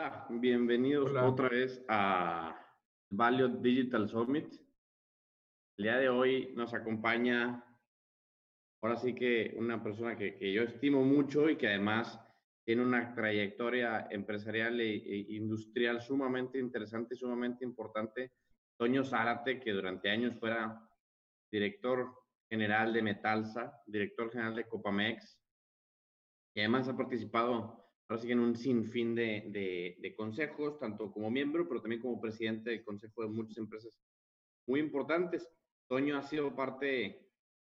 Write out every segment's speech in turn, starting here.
Hola, bienvenidos otra vez a Value Digital Summit. El día de hoy nos acompaña, ahora sí que una persona que, que yo estimo mucho y que además tiene una trayectoria empresarial e, e, industrial sumamente interesante y sumamente importante. Toño Zárate, que durante años fuera director general de Metalsa, director general de Copamex, y además ha participado ahora sí en un sinfín de, de, consejos, tanto como miembro, pero también como presidente del consejo de muchas empresas muy importantes. Toño ha sido parte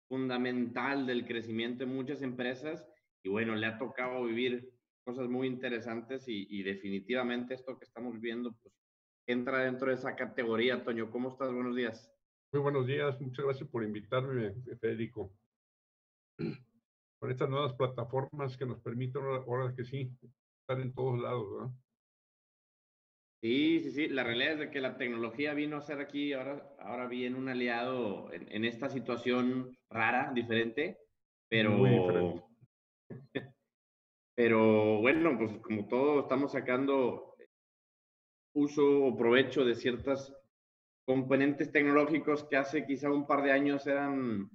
fundamental del crecimiento de muchas empresas y bueno, le ha tocado vivir cosas muy interesantes y, y, definitivamente esto que estamos viendo pues entra dentro de esa categoría. Toño, ¿cómo estás? Buenos días. Muy buenos días, muchas gracias por invitarme, Federico con estas nuevas plataformas que nos permiten ahora que sí, estar en todos lados, ¿verdad? Sí, sí, sí. La realidad es que la tecnología vino a ser aquí, ahora, ahora bien, un aliado en, esta situación rara, diferente, pero... Muy diferente. Pero bueno, pues como todo, estamos sacando uso o provecho de ciertas componentes tecnológicos que hace quizá un par de años eran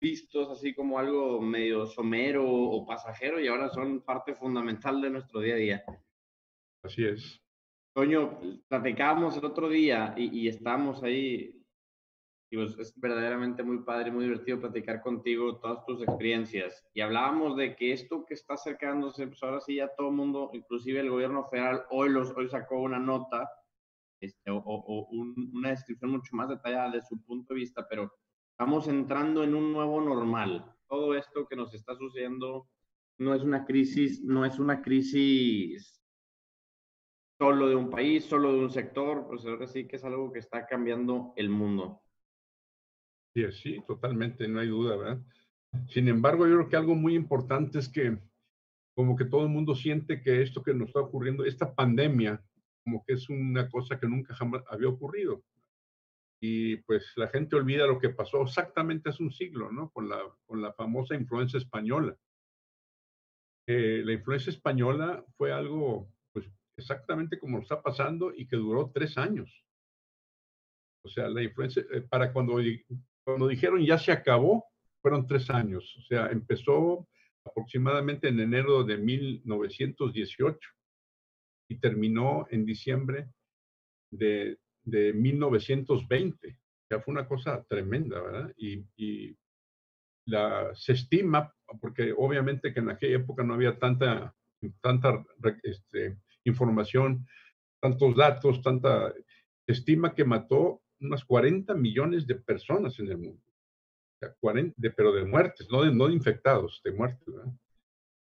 vistos así como algo medio somero o pasajero y ahora son parte fundamental de nuestro día a día. Así es. Toño, platicábamos el otro día y, y estábamos ahí, y pues es verdaderamente muy padre, muy divertido platicar contigo todas tus experiencias. Y hablábamos de que esto que está acercándose, pues ahora sí ya todo el mundo, inclusive el gobierno federal, hoy, los, hoy sacó una nota este, o, o una descripción mucho más detallada de su punto de vista, pero Estamos entrando en un nuevo normal. Todo esto que nos está sucediendo no es una crisis, no es una crisis solo de un país, solo de un sector, pues ahora sí que es algo que está cambiando el mundo. Sí, sí, totalmente, no hay duda, ¿verdad? Sin embargo, yo creo que algo muy importante es que como que todo el mundo siente que esto que nos está ocurriendo, esta pandemia, como que es una cosa que nunca jamás había ocurrido y pues la gente olvida lo que pasó exactamente hace un siglo, ¿no? Con la, con la famosa influencia española. Eh, la influencia española fue algo, pues exactamente como está pasando y que duró tres años. O sea, la influencia, eh, para cuando, cuando dijeron ya se acabó, fueron tres años. O sea, empezó aproximadamente en enero de 1918 y terminó en diciembre de de 1920. Ya fue una cosa tremenda, ¿verdad? Y, y se estima, porque obviamente que en aquella época no había tanta, tanta este, información, tantos datos, tanta, se estima que mató unas 40 millones de personas en el mundo. O sea, 40, de, pero de muertes, no de, no infectados, de muertes. ¿verdad?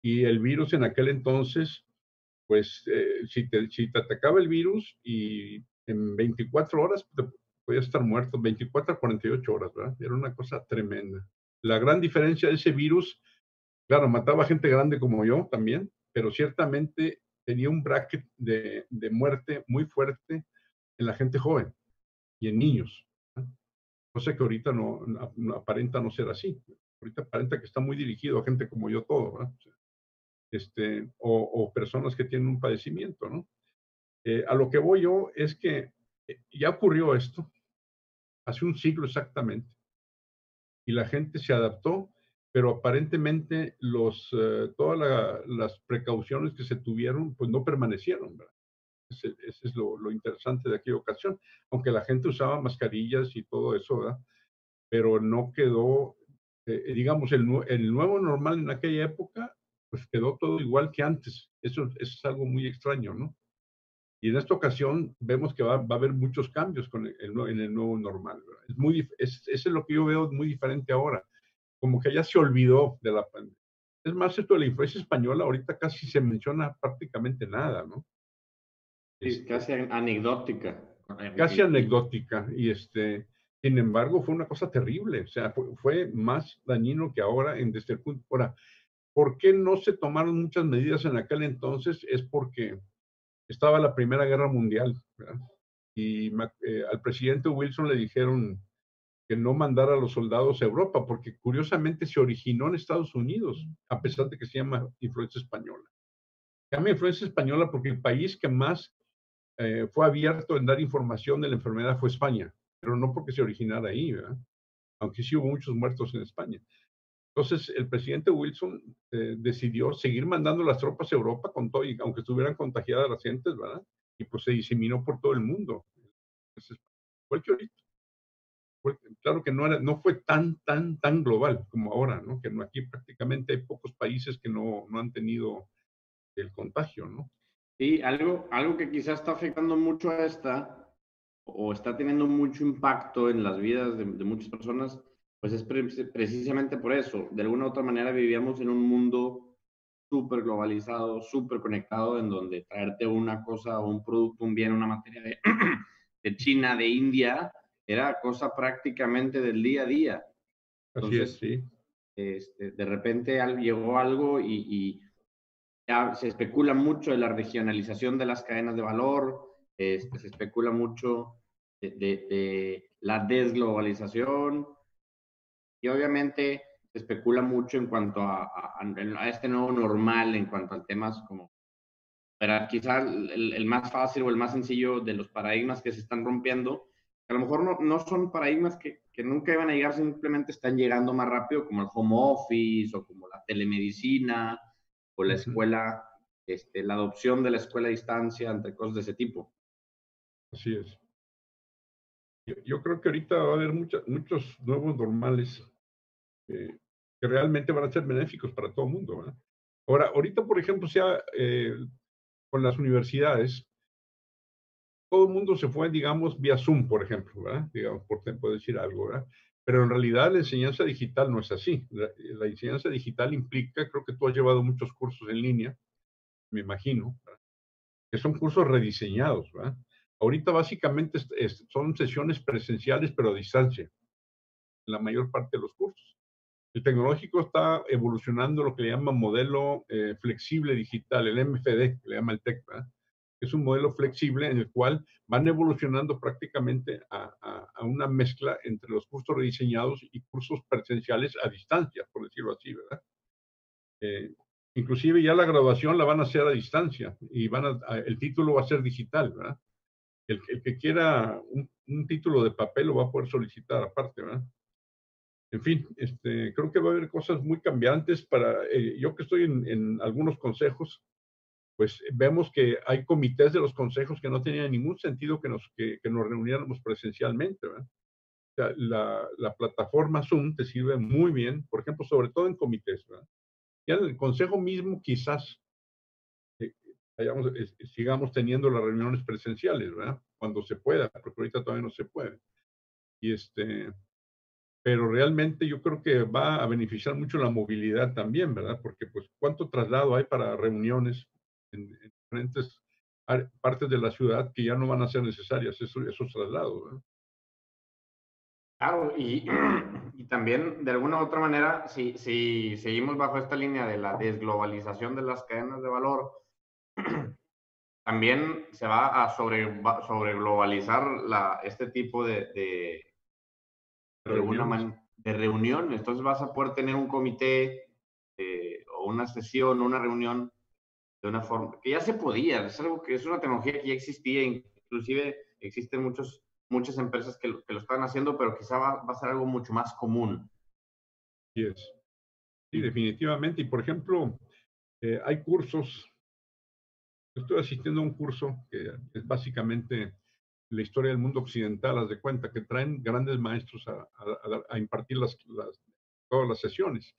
Y el virus en aquel entonces, pues eh, si, te, si te atacaba el virus y en 24 horas podía estar muerto, 24 a 48 horas, ¿verdad? Era una cosa tremenda. La gran diferencia de ese virus, claro, mataba gente grande como yo también, pero ciertamente tenía un bracket de, de muerte muy fuerte en la gente joven y en niños. Cosa que ahorita no, aparenta no ser así. Ahorita aparenta que está muy dirigido a gente como yo todo, ¿verdad? Este, o, o personas que tienen un padecimiento, ¿no? Eh, a lo que voy yo es que eh, ya ocurrió esto hace un siglo exactamente y la gente se adaptó, pero aparentemente los, eh, todas las precauciones que se tuvieron pues no permanecieron. ¿verdad? Ese, es lo, interesante de aquella ocasión, aunque la gente usaba mascarillas y todo eso, ¿verdad? pero no quedó, digamos, el, el nuevo normal en aquella época, pues quedó todo igual que antes. Eso, eso es algo muy extraño, ¿no? Y en esta ocasión vemos que va, va a haber muchos cambios con el, en el nuevo normal. Es muy, es, es lo que yo veo muy diferente ahora. Como que ya se olvidó de la pandemia. Es más, esto de la influencia española ahorita casi se menciona prácticamente nada, ¿no? Sí, este casi anecdótica. Casi anecdótica. Y este, sin embargo, fue una cosa terrible. O sea, fue, fue más dañino que ahora en desde el punto. Ahora, ¿por qué no se tomaron muchas medidas en aquel entonces? Es porque estaba la Primera Guerra Mundial, y eh, al presidente Wilson le dijeron que no mandara a los soldados a Europa, porque curiosamente se originó en Estados Unidos, a pesar de que se llama influencia española. llama influencia española porque el país que más eh, fue abierto en dar información de la enfermedad fue España, pero no porque se originara ahí, ¿verdad? aunque sí hubo muchos muertos en España. Entonces, el presidente Wilson eh, decidió seguir mandando las tropas a Europa, con todo, y, aunque estuvieran contagiadas las gentes, ¿verdad? Y pues se diseminó por todo el mundo. fue el claro que no fue tan, tan, tan global como ahora, ¿no? Que aquí prácticamente hay pocos países que no, no han tenido el contagio, ¿no? Sí, algo, algo que quizás está afectando mucho a esta, o está teniendo mucho impacto en las vidas de, muchas personas, pues es precisamente por eso. De alguna u otra manera vivíamos en un mundo súper globalizado, súper conectado, en donde traerte una cosa un producto, un bien, una materia de, de China, de India, era cosa prácticamente del día a día. Así es, sí. Este, de repente llegó algo y, ya se especula mucho de la regionalización de las cadenas de valor, este, se especula mucho de, la desglobalización y obviamente se especula mucho en cuanto a, a, este nuevo normal, en cuanto a temas como, pero quizás el, el, más fácil o el más sencillo de los paradigmas que se están rompiendo a lo mejor no, no son paradigmas que, que, nunca iban a llegar, simplemente están llegando más rápido, como el home office o como la telemedicina o la escuela, este, la adopción de la escuela a distancia, entre cosas de ese tipo. Así es. Yo, creo que ahorita va a haber muchos muchos nuevos normales que realmente van a ser benéficos para todo el mundo. Ahora, ahorita, por ejemplo, sea eh, con las universidades, todo el mundo se fue, digamos, vía Zoom, por ejemplo, ¿verdad? Digamos, por puedo decir algo, ¿verdad? Pero en realidad la enseñanza digital no es así. La, enseñanza digital implica, creo que tú has llevado muchos cursos en línea, me imagino, que son cursos rediseñados, ¿verdad? Ahorita básicamente son sesiones presenciales, pero a distancia, la mayor parte de los cursos. El tecnológico está evolucionando lo que le llama modelo eh, flexible digital, el MFD, que le llama el TEC, es un modelo flexible en el cual van evolucionando prácticamente a, una mezcla entre los cursos rediseñados y cursos presenciales a distancia, por decirlo así, ¿verdad? Eh, inclusive ya la graduación la van a hacer a distancia y van a, el título va a ser digital, ¿verdad? El, que quiera un, título de papel lo va a poder solicitar aparte, ¿verdad? En fin, este, creo que va a haber cosas muy cambiantes para, eh, yo que estoy en, algunos consejos, pues vemos que hay comités de los consejos que no tenían ningún sentido que nos, que, nos reuniéramos presencialmente. la, la, plataforma Zoom te sirve muy bien, por ejemplo, sobre todo en comités. Ya en el consejo mismo quizás eh, sigamos teniendo las reuniones presenciales, ¿verdad? cuando se pueda, porque ahorita todavía no se puede. Y este, pero realmente yo creo que va a beneficiar mucho la movilidad también, ¿verdad? Porque pues cuánto traslado hay para reuniones en, diferentes partes de la ciudad que ya no van a ser necesarias esos, esos traslados. Claro, y, y, también de alguna u otra manera, si, si seguimos bajo esta línea de la desglobalización de las cadenas de valor, también se va a sobre, sobre globalizar la, este tipo de, de, de, reunión. Entonces vas a poder tener un comité eh, o una sesión, una reunión de una forma que ya se podía, es algo que es una tecnología que ya existía, inclusive existen muchos, muchas empresas que lo, que lo están haciendo, pero quizá va, a ser algo mucho más común. Sí, es. Sí, definitivamente. Y por ejemplo, eh, hay cursos, estoy asistiendo a un curso que es básicamente la historia del mundo occidental, haz de cuenta, que traen grandes maestros a, impartir las, todas las sesiones.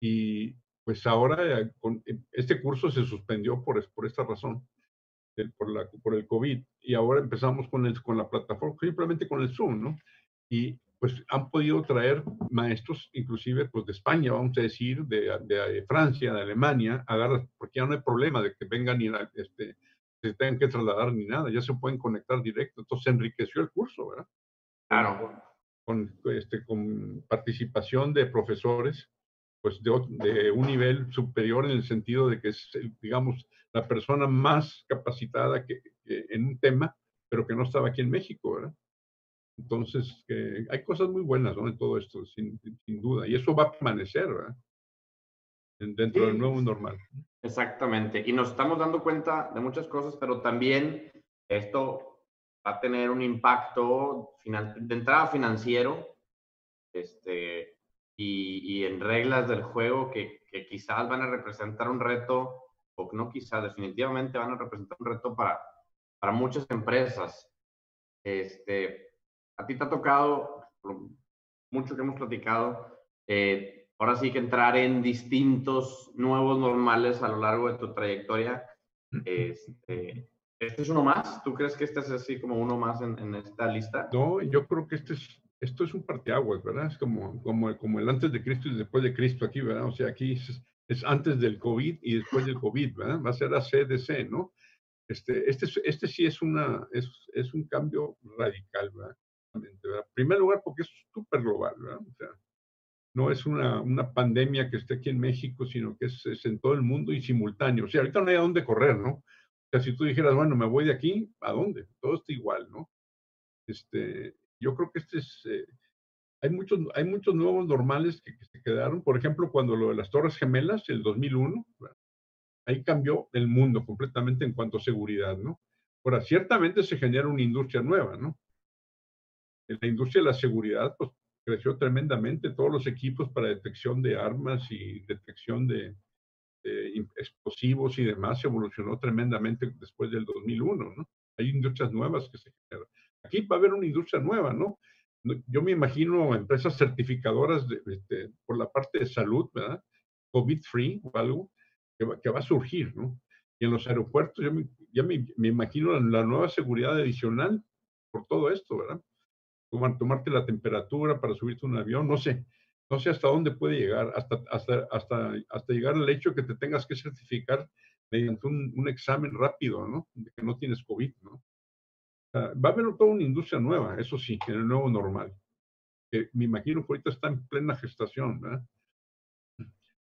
Y pues ahora eh, eh, este curso se suspendió por, esta razón, por, la, por el COVID, y ahora empezamos con, el, con la plataforma, simplemente con el Zoom, ¿no? Y pues han podido traer maestros, inclusive pues de España, vamos a decir, de, de, Francia, de Alemania, agarra, porque ya no hay problema de que vengan y este, se tengan que trasladar ni nada, ya se pueden conectar directo, entonces se enriqueció el curso, ¿verdad? Claro. Con, este, con participación de profesores pues de, un nivel superior en el sentido de que es, digamos, la persona más capacitada que, en un tema, pero que no estaba aquí en México, ¿verdad? Entonces, hay cosas muy buenas ¿no? en todo esto, sin, sin, duda, y eso va a permanecer, ¿verdad? Dentro del nuevo normal. Exactamente. Y nos estamos dando cuenta de muchas cosas, pero también esto va a tener un impacto de entrada financiero este, y, en reglas del juego que, quizás van a representar un reto, o no quizás, definitivamente van a representar un reto para, para muchas empresas. Este, a ti te ha tocado, mucho que hemos platicado, eh, ahora sí que entrar en distintos nuevos normales a lo largo de tu trayectoria. Este, ¿Este es uno más? ¿Tú crees que este es así como uno más en, esta lista? No, yo creo que este es, esto es un parteaguas, ¿verdad? Es como, como, como el antes de Cristo y después de Cristo aquí, ¿verdad? O sea, aquí es, es antes del COVID y después del COVID, ¿verdad? Va a ser la CDC, ¿no? Este, este, este sí es, una, es, es un cambio radical, ¿verdad? En primer lugar, porque es súper global, ¿verdad? O sea, no es una, una, pandemia que esté aquí en México, sino que es, es, en todo el mundo y simultáneo. O sea, ahorita no hay a dónde correr, ¿no? O sea, si tú dijeras, bueno, me voy de aquí, ¿a dónde? Todo está igual, ¿no? Este, yo creo que este es, eh, hay, muchos, hay muchos nuevos normales que, que, se quedaron. Por ejemplo, cuando lo de las Torres Gemelas, el 2001, ahí cambió el mundo completamente en cuanto a seguridad, ¿no? Ahora, ciertamente se genera una industria nueva, ¿no? En la industria de la seguridad, pues creció tremendamente. Todos los equipos para detección de armas y detección de, explosivos y demás evolucionó tremendamente después del 2001, ¿no? Hay industrias nuevas que se generan. Aquí va a haber una industria nueva, ¿no? Yo me imagino empresas certificadoras de, este, por la parte de salud, ¿verdad? COVID-free o algo, que va, a surgir, ¿no? Y en los aeropuertos, yo me, ya me, imagino la, nueva seguridad adicional por todo esto, ¿verdad? Tomar, tomarte la temperatura para subirte a un avión, no sé, no sé hasta dónde puede llegar, hasta, hasta, hasta, hasta llegar al hecho que te tengas que certificar mediante un, un examen rápido, ¿no? De que no tienes COVID, ¿no? va a haber toda una industria nueva, eso sí, en el nuevo normal. Que me imagino que ahorita está en plena gestación, ¿verdad?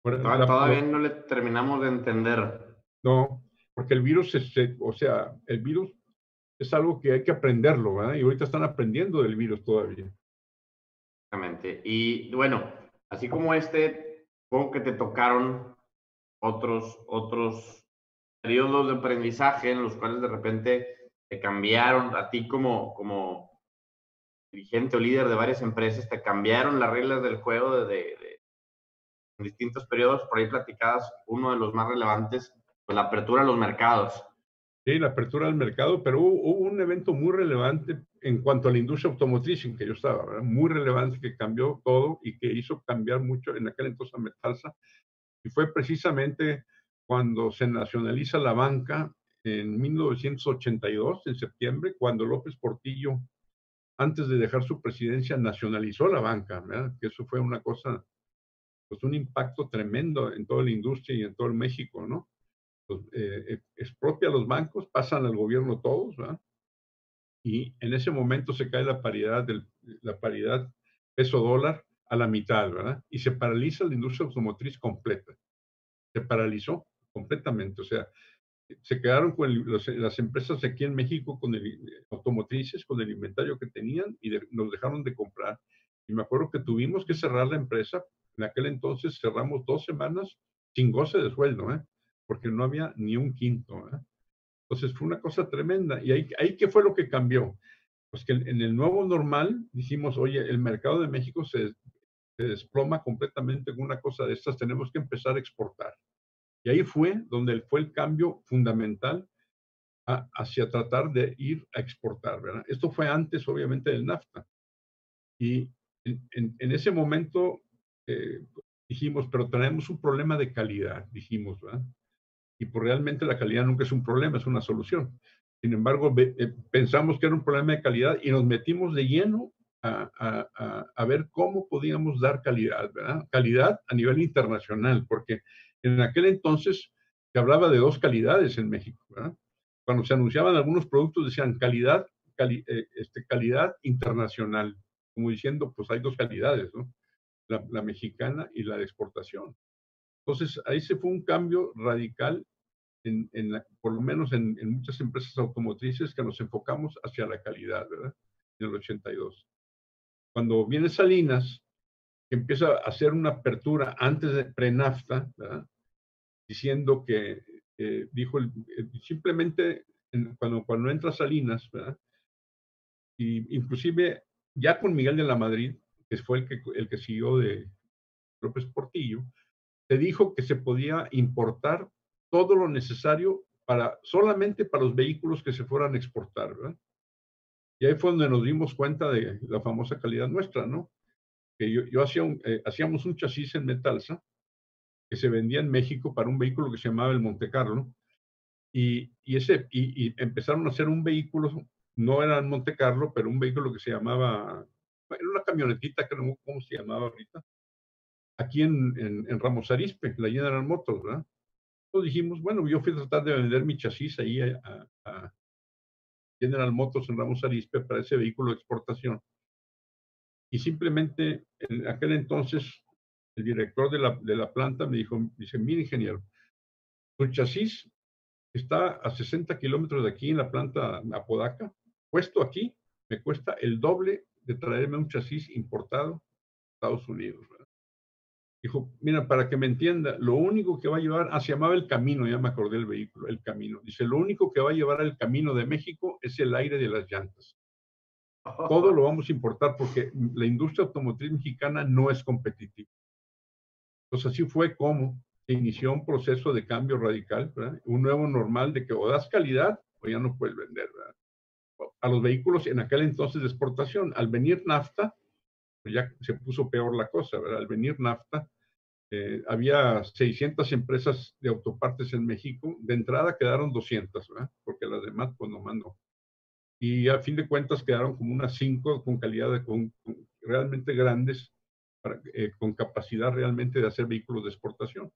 todavía no le terminamos de entender. No, porque el virus, es, o sea, el virus es algo que hay que aprenderlo, ¿verdad? Y ahorita están aprendiendo del virus todavía. Exactamente. Y bueno, así como este, supongo que te tocaron otros, otros periodos de aprendizaje en los cuales de repente te cambiaron a ti como, como dirigente o líder de varias empresas, te cambiaron las reglas del juego de, distintos periodos, por ahí platicadas, uno de los más relevantes, pues la apertura de los mercados. Sí, la apertura del mercado, pero hubo, un evento muy relevante en cuanto a la industria automotriz en que yo estaba, muy relevante que cambió todo y que hizo cambiar mucho en aquel entonces a Metalsa. Y fue precisamente cuando se nacionaliza la banca en 1982, en septiembre, cuando López Portillo, antes de dejar su presidencia, nacionalizó la banca, que eso fue una cosa pues un impacto tremendo en toda la industria y en todo el México, ¿no? Pues, eh, expropia a los bancos, pasan al gobierno todos, ¿verdad? Y en ese momento se cae la paridad, del, la paridad peso-dólar a la mitad, ¿verdad? Y se paraliza la industria automotriz completa. Se paralizó completamente. O sea, se quedaron con las empresas aquí en México con el, automotrices, con el inventario que tenían y nos dejaron de comprar. Y me acuerdo que tuvimos que cerrar la empresa en aquel entonces cerramos dos semanas sin goce de sueldo, ¿eh? Porque no había ni un quinto. ¿eh? Entonces fue una cosa tremenda. ¿Y ahí, ahí qué fue lo que cambió? Pues que en el nuevo normal dijimos, oye, el mercado de México se, se desploma completamente con una cosa de estas, tenemos que empezar a exportar. Y ahí fue donde fue el cambio fundamental hacia tratar de ir a exportar, ¿verdad? Esto fue antes, obviamente, del NAFTA. Y en, en, en ese momento eh, dijimos, pero tenemos un problema de calidad, dijimos, ¿verdad? Y pues realmente la calidad nunca es un problema, es una solución. Sin embargo, eh, pensamos que era un problema de calidad y nos metimos de lleno a, a, a, ver cómo podíamos dar calidad, ¿verdad? Calidad a nivel internacional, porque en aquel entonces se hablaba de dos calidades en México, ¿verdad? Cuando se anunciaban algunos productos decían calidad, eh, este, calidad internacional, como diciendo, pues hay dos calidades, ¿no? la, mexicana y la de exportación. Entonces, ahí se fue un cambio radical, en, por lo menos en, muchas empresas automotrices, que nos enfocamos hacia la calidad, ¿verdad? En el 82. Cuando viene Salinas, que empieza a hacer una apertura antes de pre-NAFTA, ¿verdad? diciendo que, dijo, simplemente cuando, cuando entra Salinas, ¿verdad? Y inclusive ya con Miguel de la Madrid, que fue el que, el que siguió de López Portillo, se dijo que se podía importar todo lo necesario para, solamente para los vehículos que se fueran a exportar, ¿verdad? Y ahí fue donde nos dimos cuenta de la famosa calidad nuestra, ¿no? Que yo, hacía eh, hacíamos un chasis en Metalsa que se vendía en México para un vehículo que se llamaba el Monte Carlo. Y, ese, y, empezaron a hacer un vehículo, no era en Monte Carlo, pero un vehículo que se llamaba, era una camionetita que no cómo se llamaba ahorita, aquí en, en, Ramos Arispe, la General Motors, ¿verdad? Dijimos, bueno, yo fui a tratar de vender mi chasis ahí a, a General Motors en Ramos Arispe para ese vehículo de exportación. Y simplemente en aquel entonces el director de la, de la planta me dijo, dice, mire ingeniero, tu chasis está a 60 kilómetros de aquí en la planta Apodaca, puesto aquí, me cuesta el doble de traerme un chasis importado de Estados Unidos. Dijo, mira, para que me entienda, lo único que va a llevar, ah, se llamaba el camino, ya me acordé del vehículo, el camino. Dice, lo único que va a llevar al camino de México es el aire de las llantas. Todo lo vamos a importar porque la industria automotriz mexicana no es competitiva. Entonces así fue como se inició un proceso de cambio radical, un nuevo normal de que o das calidad o ya no puedes vender. A los vehículos en aquel entonces de exportación, al venir nafta, pues ya se puso peor la cosa, ¿verdad? Al venir nafta, eh, había 600 empresas de autopartes en México, de entrada quedaron 200, ¿verdad? Porque las demás pues no mandó. Y a fin de cuentas quedaron como unas 5 con calidad con realmente grandes eh, con capacidad realmente de hacer vehículos de exportación.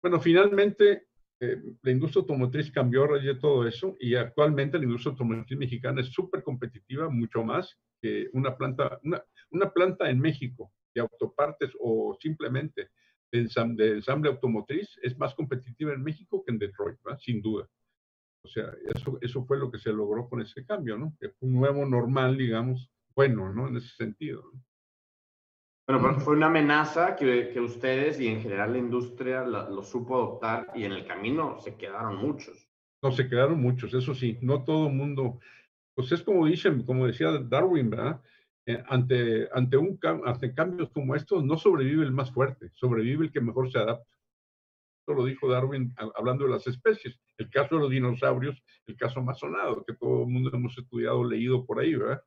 Bueno, finalmente eh, la industria automotriz cambió de todo eso y actualmente la industria automotriz mexicana es súper competitiva, mucho más que una planta, una, una, planta en México de autopartes o simplemente de, ensamble automotriz es más competitiva en México que en Detroit, sin duda. O sea, eso, eso fue lo que se logró con ese cambio, ¿no? Que fue un nuevo normal, digamos, bueno, ¿no? En ese sentido. ¿no? Bueno, fue una amenaza que, que, ustedes y en general la industria lo supo adoptar y en el camino se quedaron muchos. No, se quedaron muchos, eso sí, no todo el mundo, pues es como dicen, como decía Darwin, ¿verdad? Eh, ante, ante, un, ante cambios como estos no sobrevive el más fuerte, sobrevive el que mejor se adapta. Esto lo dijo Darwin hablando de las especies. El caso de los dinosaurios, el caso más sonado, que todo el mundo hemos estudiado, leído por ahí, ¿verdad?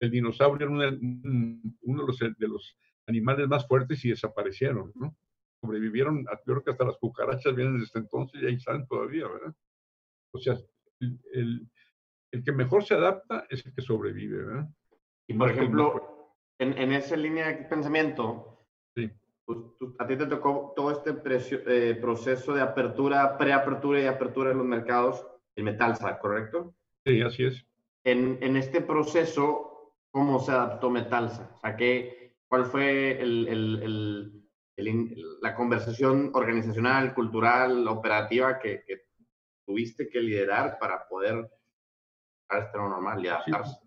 El dinosaurio era uno de los, de los animales más fuertes y desaparecieron, ¿no? Sobrevivieron, creo que hasta las cucarachas vienen desde entonces y ahí están todavía, ¿verdad? O sea, el, el, que mejor se adapta es el que sobrevive, ¿verdad? Y por ejemplo, en, en, esa línea de pensamiento, sí. Pues, a ti te tocó todo este eh, proceso de apertura, preapertura y apertura de los mercados en Metalsa, ¿correcto? Sí, así es. En, en este proceso, ¿cómo se adaptó Metalsa? O sea, ¿qué, ¿Cuál fue la conversación organizacional, cultural, operativa que, tuviste que liderar para poder este normal y adaptarse?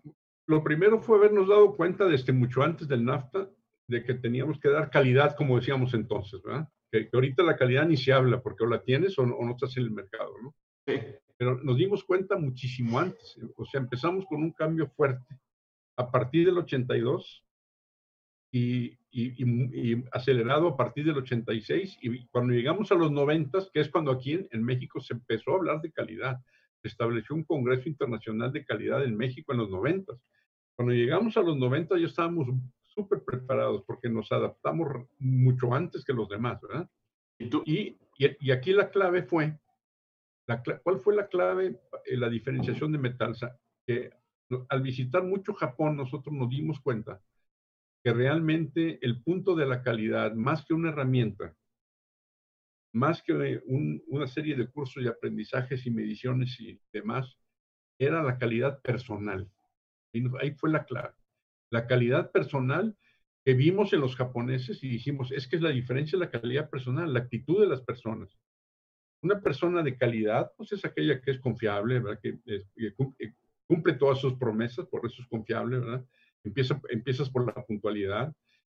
Lo primero fue habernos dado cuenta desde mucho antes del NAFTA de que teníamos que dar calidad, como decíamos entonces, ¿verdad? Que, ahorita la calidad ni se habla porque o la tienes o no, estás en el mercado, ¿no? Sí. Pero nos dimos cuenta muchísimo antes. O sea, empezamos con un cambio fuerte. A partir del 82, y, acelerado a partir del 86 y cuando llegamos a los 90, que es cuando aquí en, México se empezó a hablar de calidad, estableció un Congreso Internacional de Calidad en México en los 90. Cuando llegamos a los 90 ya estábamos súper preparados porque nos adaptamos mucho antes que los demás, ¿verdad? Y, y, aquí la clave fue, la, ¿cuál fue la clave? Eh, la diferenciación de Metalsa, que al visitar mucho Japón nosotros nos dimos cuenta que realmente el punto de la calidad, más que una herramienta, más que una serie de cursos y aprendizajes y mediciones y demás, era la calidad personal. Y ahí fue la clave. La calidad personal que vimos en los japoneses y dijimos, es que es la diferencia de la calidad personal, la actitud de las personas. Una persona de calidad, pues es aquella que es confiable, ¿verdad? Que, que cumple todas sus promesas, por eso es confiable, ¿verdad? empiezas por la puntualidad,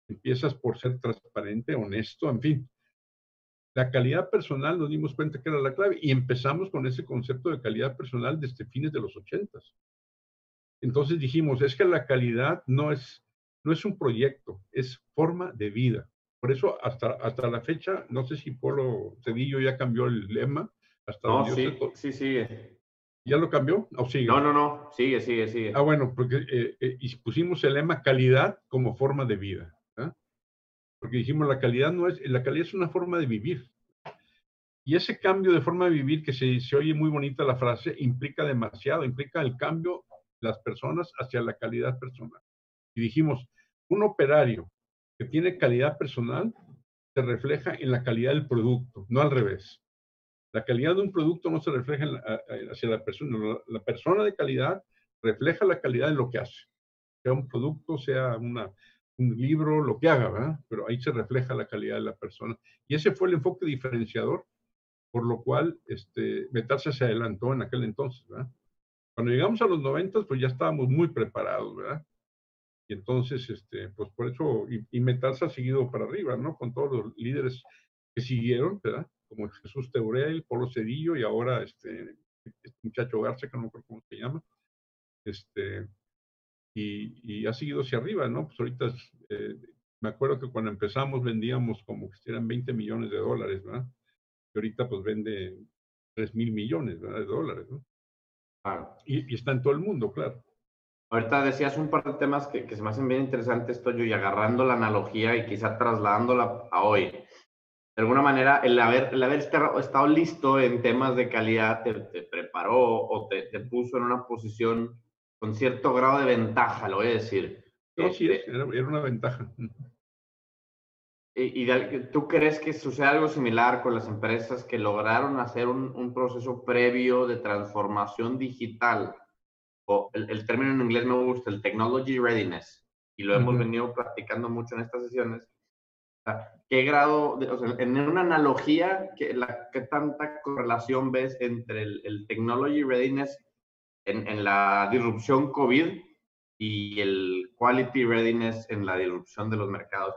empiezas por ser transparente, honesto, en fin. La calidad personal nos dimos cuenta que era la clave y empezamos con ese concepto de calidad personal desde fines de los ochentas. Entonces dijimos, es que la calidad no es, no es un proyecto, es forma de vida. Por eso hasta, hasta la fecha, no sé si Polo Cedillo ya cambió el lema. Hasta no, sí, sí, sigue. ¿Ya lo cambió o sigue? No, no, no, sigue, sigue, sigue. Ah, bueno, porque eh, eh, pusimos el lema calidad como forma de vida. Porque dijimos, la calidad no es, la calidad es una forma de vivir. Y ese cambio de forma de vivir, que se, se oye muy bonita la frase, implica demasiado, implica el cambio de las personas hacia la calidad personal. Y dijimos, un operario que tiene calidad personal se refleja en la calidad del producto, no al revés. La calidad de un producto no se refleja hacia la persona. La persona de calidad refleja la calidad de lo que hace. Sea un producto, sea una, un libro, lo que haga, ¿verdad? Pero ahí se refleja la calidad de la persona. Y ese fue el enfoque diferenciador, por lo cual este, Metarse se adelantó en aquel entonces, ¿verdad? Cuando llegamos a los 90, pues ya estábamos muy preparados, ¿verdad? Y entonces, este, pues por eso, y, y Metarse ha seguido para arriba, ¿no? Con todos los líderes que siguieron, ¿verdad? Como Jesús Teurel, Polo Cedillo y ahora este, este muchacho Garza, que no me acuerdo cómo se llama. Este, y, ha seguido hacia arriba, ¿no? Pues ahorita eh, me acuerdo que cuando empezamos vendíamos como que eran 20 millones de dólares, ¿verdad? Y ahorita pues vende 3 mil millones de dólares, ¿no? Claro. Y, está en todo el mundo, claro. Ahorita decías un par de temas que, que se me hacen bien interesantes, Toyo, y agarrando la analogía y quizá trasladándola a hoy. De alguna manera, el haber, el haber estado listo en temas de calidad te, te preparó o te, te puso en una posición con cierto grado de ventaja, lo voy a decir. No, sí, este era, una ventaja. ¿Y, tú crees que sucede algo similar con las empresas que lograron hacer un, proceso previo de transformación digital? O el, término en inglés me gusta, el technology readiness, y lo hemos venido practicando mucho en estas sesiones. ¿Qué grado, o sea, en una analogía, ¿qué, la, ¿qué tanta correlación ves entre el, el technology readiness en, la disrupción COVID y el quality readiness en la disrupción de los mercados.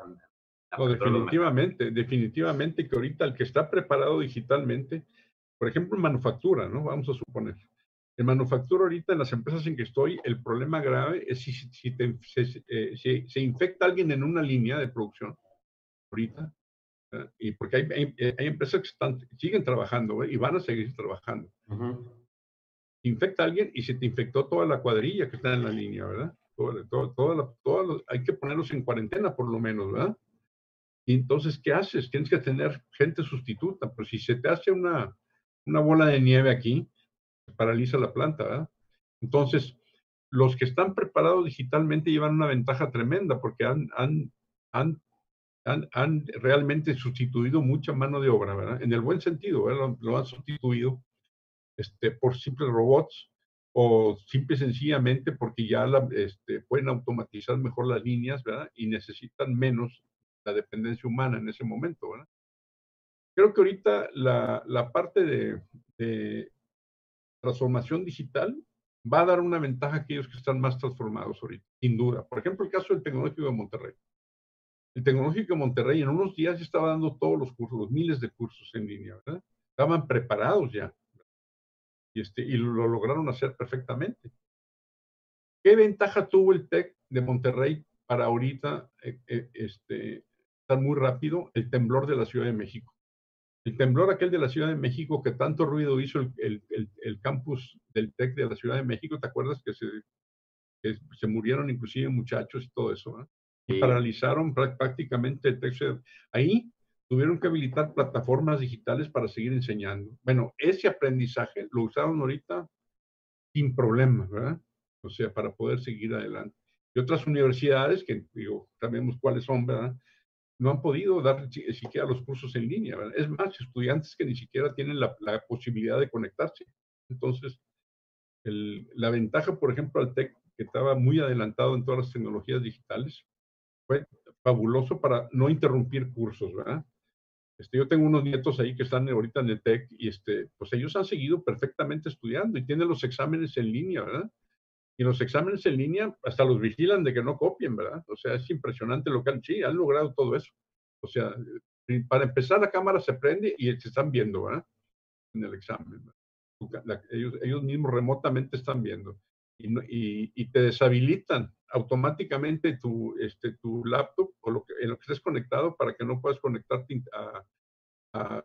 definitivamente, definitivamente que ahorita el que está preparado digitalmente, por ejemplo, en manufactura, ¿no? Vamos a suponer. En manufactura ahorita, en las empresas en que estoy, el problema grave es si, si, eh, se, infecta alguien en una línea de producción, ahorita, y porque hay, hay, empresas que están, siguen trabajando y van a seguir trabajando infecta a alguien y se te infectó toda la cuadrilla que está en la línea, ¿verdad? Hay que ponerlos en cuarentena por lo menos, ¿verdad? Y entonces, ¿qué haces? Tienes que tener gente sustituta, pero si se te hace una, una bola de nieve aquí, paraliza la planta, ¿verdad? Entonces, los que están preparados digitalmente llevan una ventaja tremenda porque han, han, han, han, han realmente sustituido mucha mano de obra, ¿verdad? En el buen sentido, ¿verdad? lo han sustituido este, por simples robots o simple y sencillamente porque ya este, pueden automatizar mejor las líneas ¿verdad? y necesitan menos la dependencia humana en ese momento. ¿verdad? Creo que ahorita la, la parte de, de, transformación digital va a dar una ventaja a aquellos que están más transformados ahorita, sin duda. Por ejemplo, el caso del Tecnológico de Monterrey. El Tecnológico de Monterrey en unos días ya estaba dando todos los cursos, miles de cursos en línea, ¿verdad? Estaban preparados ya y, este, y lo lograron hacer perfectamente. ¿Qué ventaja tuvo el TEC de Monterrey para ahorita eh, eh, este, estar muy rápido? El temblor de la Ciudad de México. El temblor aquel de la Ciudad de México que tanto ruido hizo el, el, el, campus del TEC de la Ciudad de México, ¿te acuerdas que se, que se murieron inclusive muchachos y todo eso? Y paralizaron prácticamente el TEC. Ahí tuvieron que habilitar plataformas digitales para seguir enseñando. Bueno, ese aprendizaje lo usaron ahorita sin problemas, ¿verdad? O sea, para poder seguir adelante. Y otras universidades, que digo, sabemos cuáles son, ¿verdad? No han podido dar ni siquiera los cursos en línea, ¿verdad? Es más, estudiantes que ni siquiera tienen la, posibilidad de conectarse. Entonces, la ventaja, por ejemplo, al TEC, que estaba muy adelantado en todas las tecnologías digitales, fue fabuloso para no interrumpir cursos, ¿verdad? Este, yo tengo unos nietos ahí que están ahorita en el TEC y este, pues ellos han seguido perfectamente estudiando y tienen los exámenes en línea, ¿verdad? Y los exámenes en línea hasta los vigilan de que no copien, ¿verdad? O sea, es impresionante lo que han, sí, han logrado todo eso. O sea, Para empezar, la cámara se prende y se están viendo, ¿verdad? En el examen. ellos, ellos mismos remotamente están viendo. Y, y, te deshabilitan automáticamente tu, este, tu laptop o lo que, en lo que estés conectado para que no puedas conectarte a, a,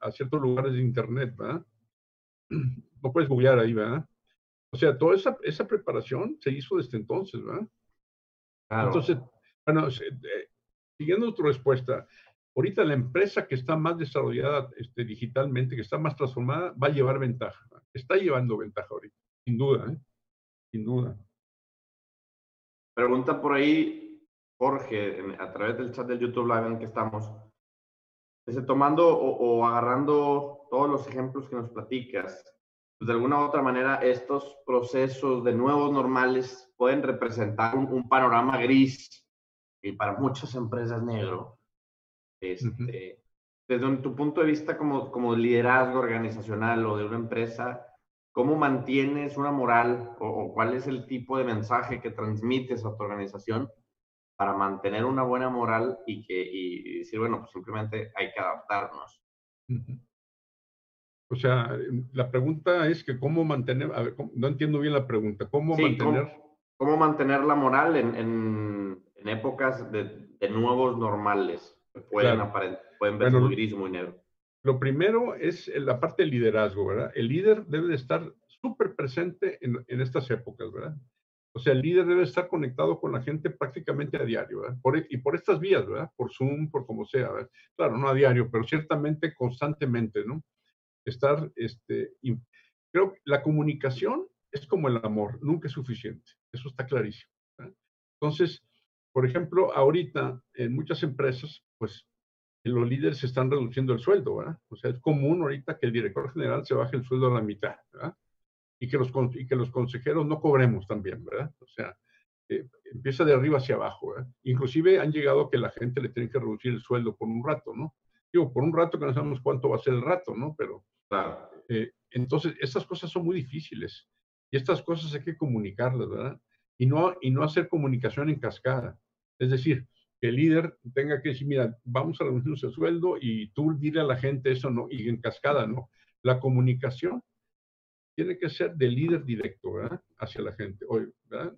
a, ciertos lugares de Internet, ¿verdad? No puedes googlear ahí, ¿verdad? O sea, toda esa, esa preparación se hizo desde entonces, ¿verdad? Entonces, bueno, eh, siguiendo tu respuesta, ahorita la empresa que está más desarrollada este, digitalmente, que está más transformada, va a llevar ventaja. Está llevando ventaja ahorita, sin duda, ¿eh? sin duda. Pregunta por ahí, Jorge, a través del chat del YouTube Live en que estamos. Dice, tomando o, agarrando todos los ejemplos que nos platicas, pues de alguna u otra manera estos procesos de nuevos normales pueden representar un panorama gris y para muchas empresas negro. Este, Desde tu punto de vista como, como liderazgo organizacional o de una empresa, ¿cómo mantienes una moral o, cuál es el tipo de mensaje que transmites a tu organización para mantener una buena moral y, que, y decir, bueno, pues simplemente hay que adaptarnos? O sea, la pregunta es que cómo mantener, a ver, no entiendo bien la pregunta, ¿cómo mantener? Cómo, cómo, mantener la moral en, en, en épocas de, nuevos normales pueden, pueden verse muy gris, muy negro. Lo primero es la parte del liderazgo, ¿verdad? El líder debe de estar súper presente en, en, estas épocas, ¿verdad? O sea, el líder debe estar conectado con la gente prácticamente a diario, ¿verdad? Por, y por estas vías, ¿verdad? Por Zoom, por como sea, ¿verdad? Claro, no a diario, pero ciertamente constantemente, ¿no? Estar, este, y creo que la comunicación es como el amor, nunca es suficiente, eso está clarísimo. ¿verdad? Entonces, por ejemplo, ahorita en muchas empresas, pues los líderes están reduciendo el sueldo, ¿verdad? O sea, es común ahorita que el director general se baje el sueldo a la mitad, ¿verdad? Y que los, y que los consejeros no cobremos también, ¿verdad? O sea, eh, empieza de arriba hacia abajo, ¿verdad? Inclusive han llegado a que la gente le tiene que reducir el sueldo por un rato, ¿no? Digo, por un rato que no sabemos cuánto va a ser el rato, ¿no? Pero, claro. Eh, entonces, estas cosas son muy difíciles y estas cosas hay que comunicarlas, ¿verdad? Y no, y no hacer comunicación en cascada. Es decir, el líder tenga que decir, mira, vamos a reducir el sueldo y tú dile a la gente eso, no, y en cascada, no. La comunicación tiene que ser de líder directo, ¿verdad? Hacia la gente. Hoy, ¿verdad?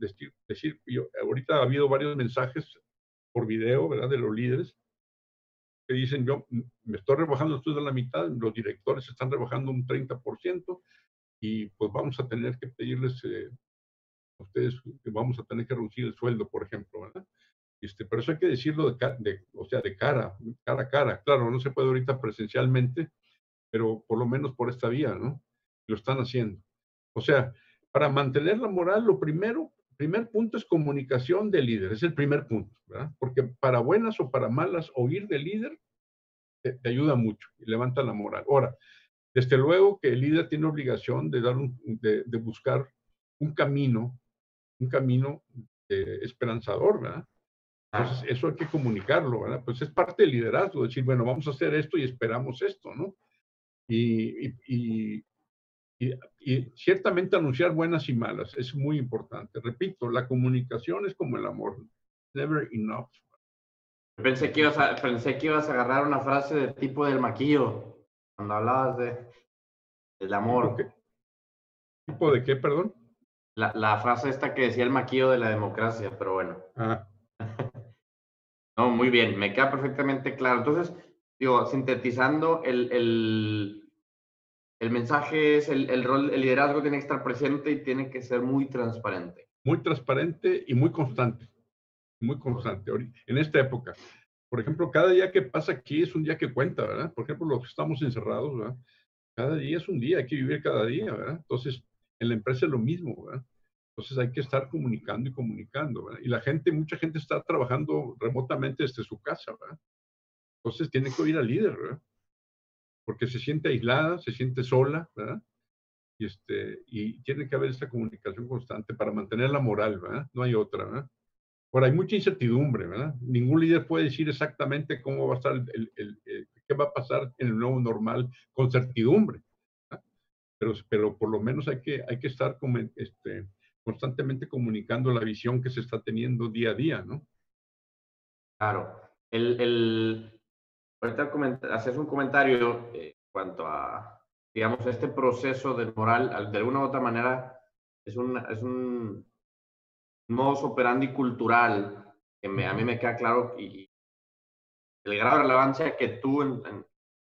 Decir, yo, ahorita ha habido varios mensajes por video, ¿verdad? De los líderes que dicen, yo me estoy rebajando sueldo a la mitad, los directores están rebajando un 30% y pues vamos a tener que pedirles eh, a ustedes que vamos a tener que reducir el sueldo, por ejemplo, ¿verdad? Este, pero eso hay que decirlo de, o sea, de cara, cara a cara. Claro, no se puede ahorita presencialmente, pero por lo menos por esta vía, ¿no? Lo están haciendo. O sea, para mantener la moral, lo primero, primer punto es comunicación del líder, es el primer punto, ¿verdad? Porque para buenas o para malas, oír del líder te, ayuda mucho y levanta la moral. Ahora, desde luego que el líder tiene obligación de, dar un, de, buscar un camino, un camino eh, esperanzador, ¿verdad? Eso hay que comunicarlo, ¿verdad? Pues es parte del liderazgo, decir, bueno, vamos a hacer esto y esperamos esto, ¿no? Y, y, y, y, ciertamente anunciar buenas y malas es muy importante. Repito, la comunicación es como el amor, never enough. Pensé que ibas a, pensé que ibas a agarrar una frase de tipo del maquillo, cuando hablabas de, del amor. ¿Tipo, ¿Tipo de qué, perdón? La, la, frase esta que decía el maquillo de la democracia, pero bueno. Ah. No, muy bien, me queda perfectamente claro. Entonces, digo, sintetizando, el, el, el mensaje es el, el, rol, el liderazgo tiene que estar presente y tiene que ser muy transparente. Muy transparente y muy constante. Muy constante. En esta época. Por ejemplo, cada día que pasa aquí es un día que cuenta, ¿verdad? Por ejemplo, los que estamos encerrados, ¿verdad? Cada día es un día, hay que vivir cada día, ¿verdad? Entonces, en la empresa es lo mismo, ¿verdad? Entonces hay que estar comunicando y comunicando, ¿verdad? Y la gente, mucha gente está trabajando remotamente desde su casa, ¿verdad? Entonces tiene que oír al líder, ¿verdad? Porque se siente aislada, se siente sola, ¿verdad? Y, este, y tiene que haber esta comunicación constante para mantener la moral, ¿verdad? No hay otra, ¿verdad? Hay mucha incertidumbre, ¿verdad? Ningún líder puede decir exactamente cómo va a estar, el, el, qué va a pasar en el nuevo normal con certidumbre. Pero, pero por lo menos hay que, hay que estar este, constantemente comunicando la visión que se está teniendo día a día, ¿no? Claro. El, el, ahorita haces un comentario eh, en cuanto a, digamos, este proceso del moral, de alguna u otra manera, es un, es un modus operandi cultural que a mí me queda claro y, el grado de relevancia que tú en,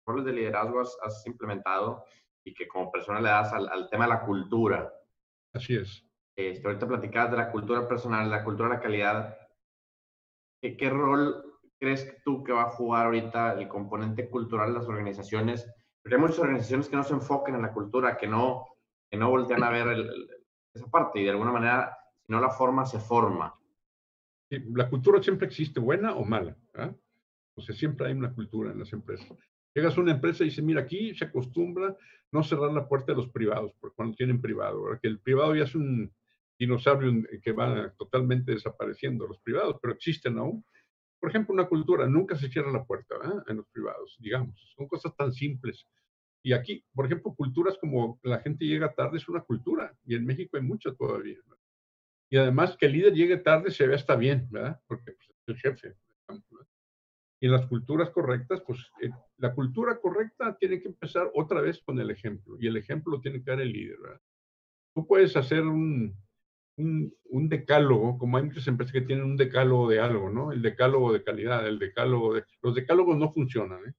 roles de liderazgo has, implementado y que como persona le das al, tema de la cultura. Así es. Este, ahorita platicabas de la cultura personal, la cultura de la calidad. ¿Qué, ¿Qué, rol crees tú que va a jugar ahorita el componente cultural de las organizaciones? Porque hay muchas organizaciones que no se enfoquen en la cultura, que no, que no voltean a ver esa parte y de alguna manera, si no la forma, se forma. la cultura siempre existe, buena o mala. ¿eh? O sea, siempre hay una cultura en las empresas. Llegas a una empresa y dices, mira, aquí se acostumbra no cerrar la puerta de los privados, porque cuando tienen privado, que el privado ya es un dinosaurio que va totalmente desapareciendo, los privados, pero existen aún. Por ejemplo, una cultura, nunca se cierra la puerta en los privados, digamos. Son cosas tan simples. Y aquí, por ejemplo, culturas como la gente llega tarde es una cultura, y en México hay mucha todavía. Y además que el líder llegue tarde se ve hasta bien, ¿verdad? Porque pues, es el jefe. Y en las culturas correctas, pues eh, la cultura correcta tiene que empezar otra vez con el ejemplo. Y el ejemplo lo tiene que dar el líder. ¿verdad? Tú puedes hacer un, un, decálogo, como hay muchas empresas que tienen un decálogo de algo, ¿no? El decálogo de calidad, el decálogo de... Los decálogos no funcionan, ¿eh?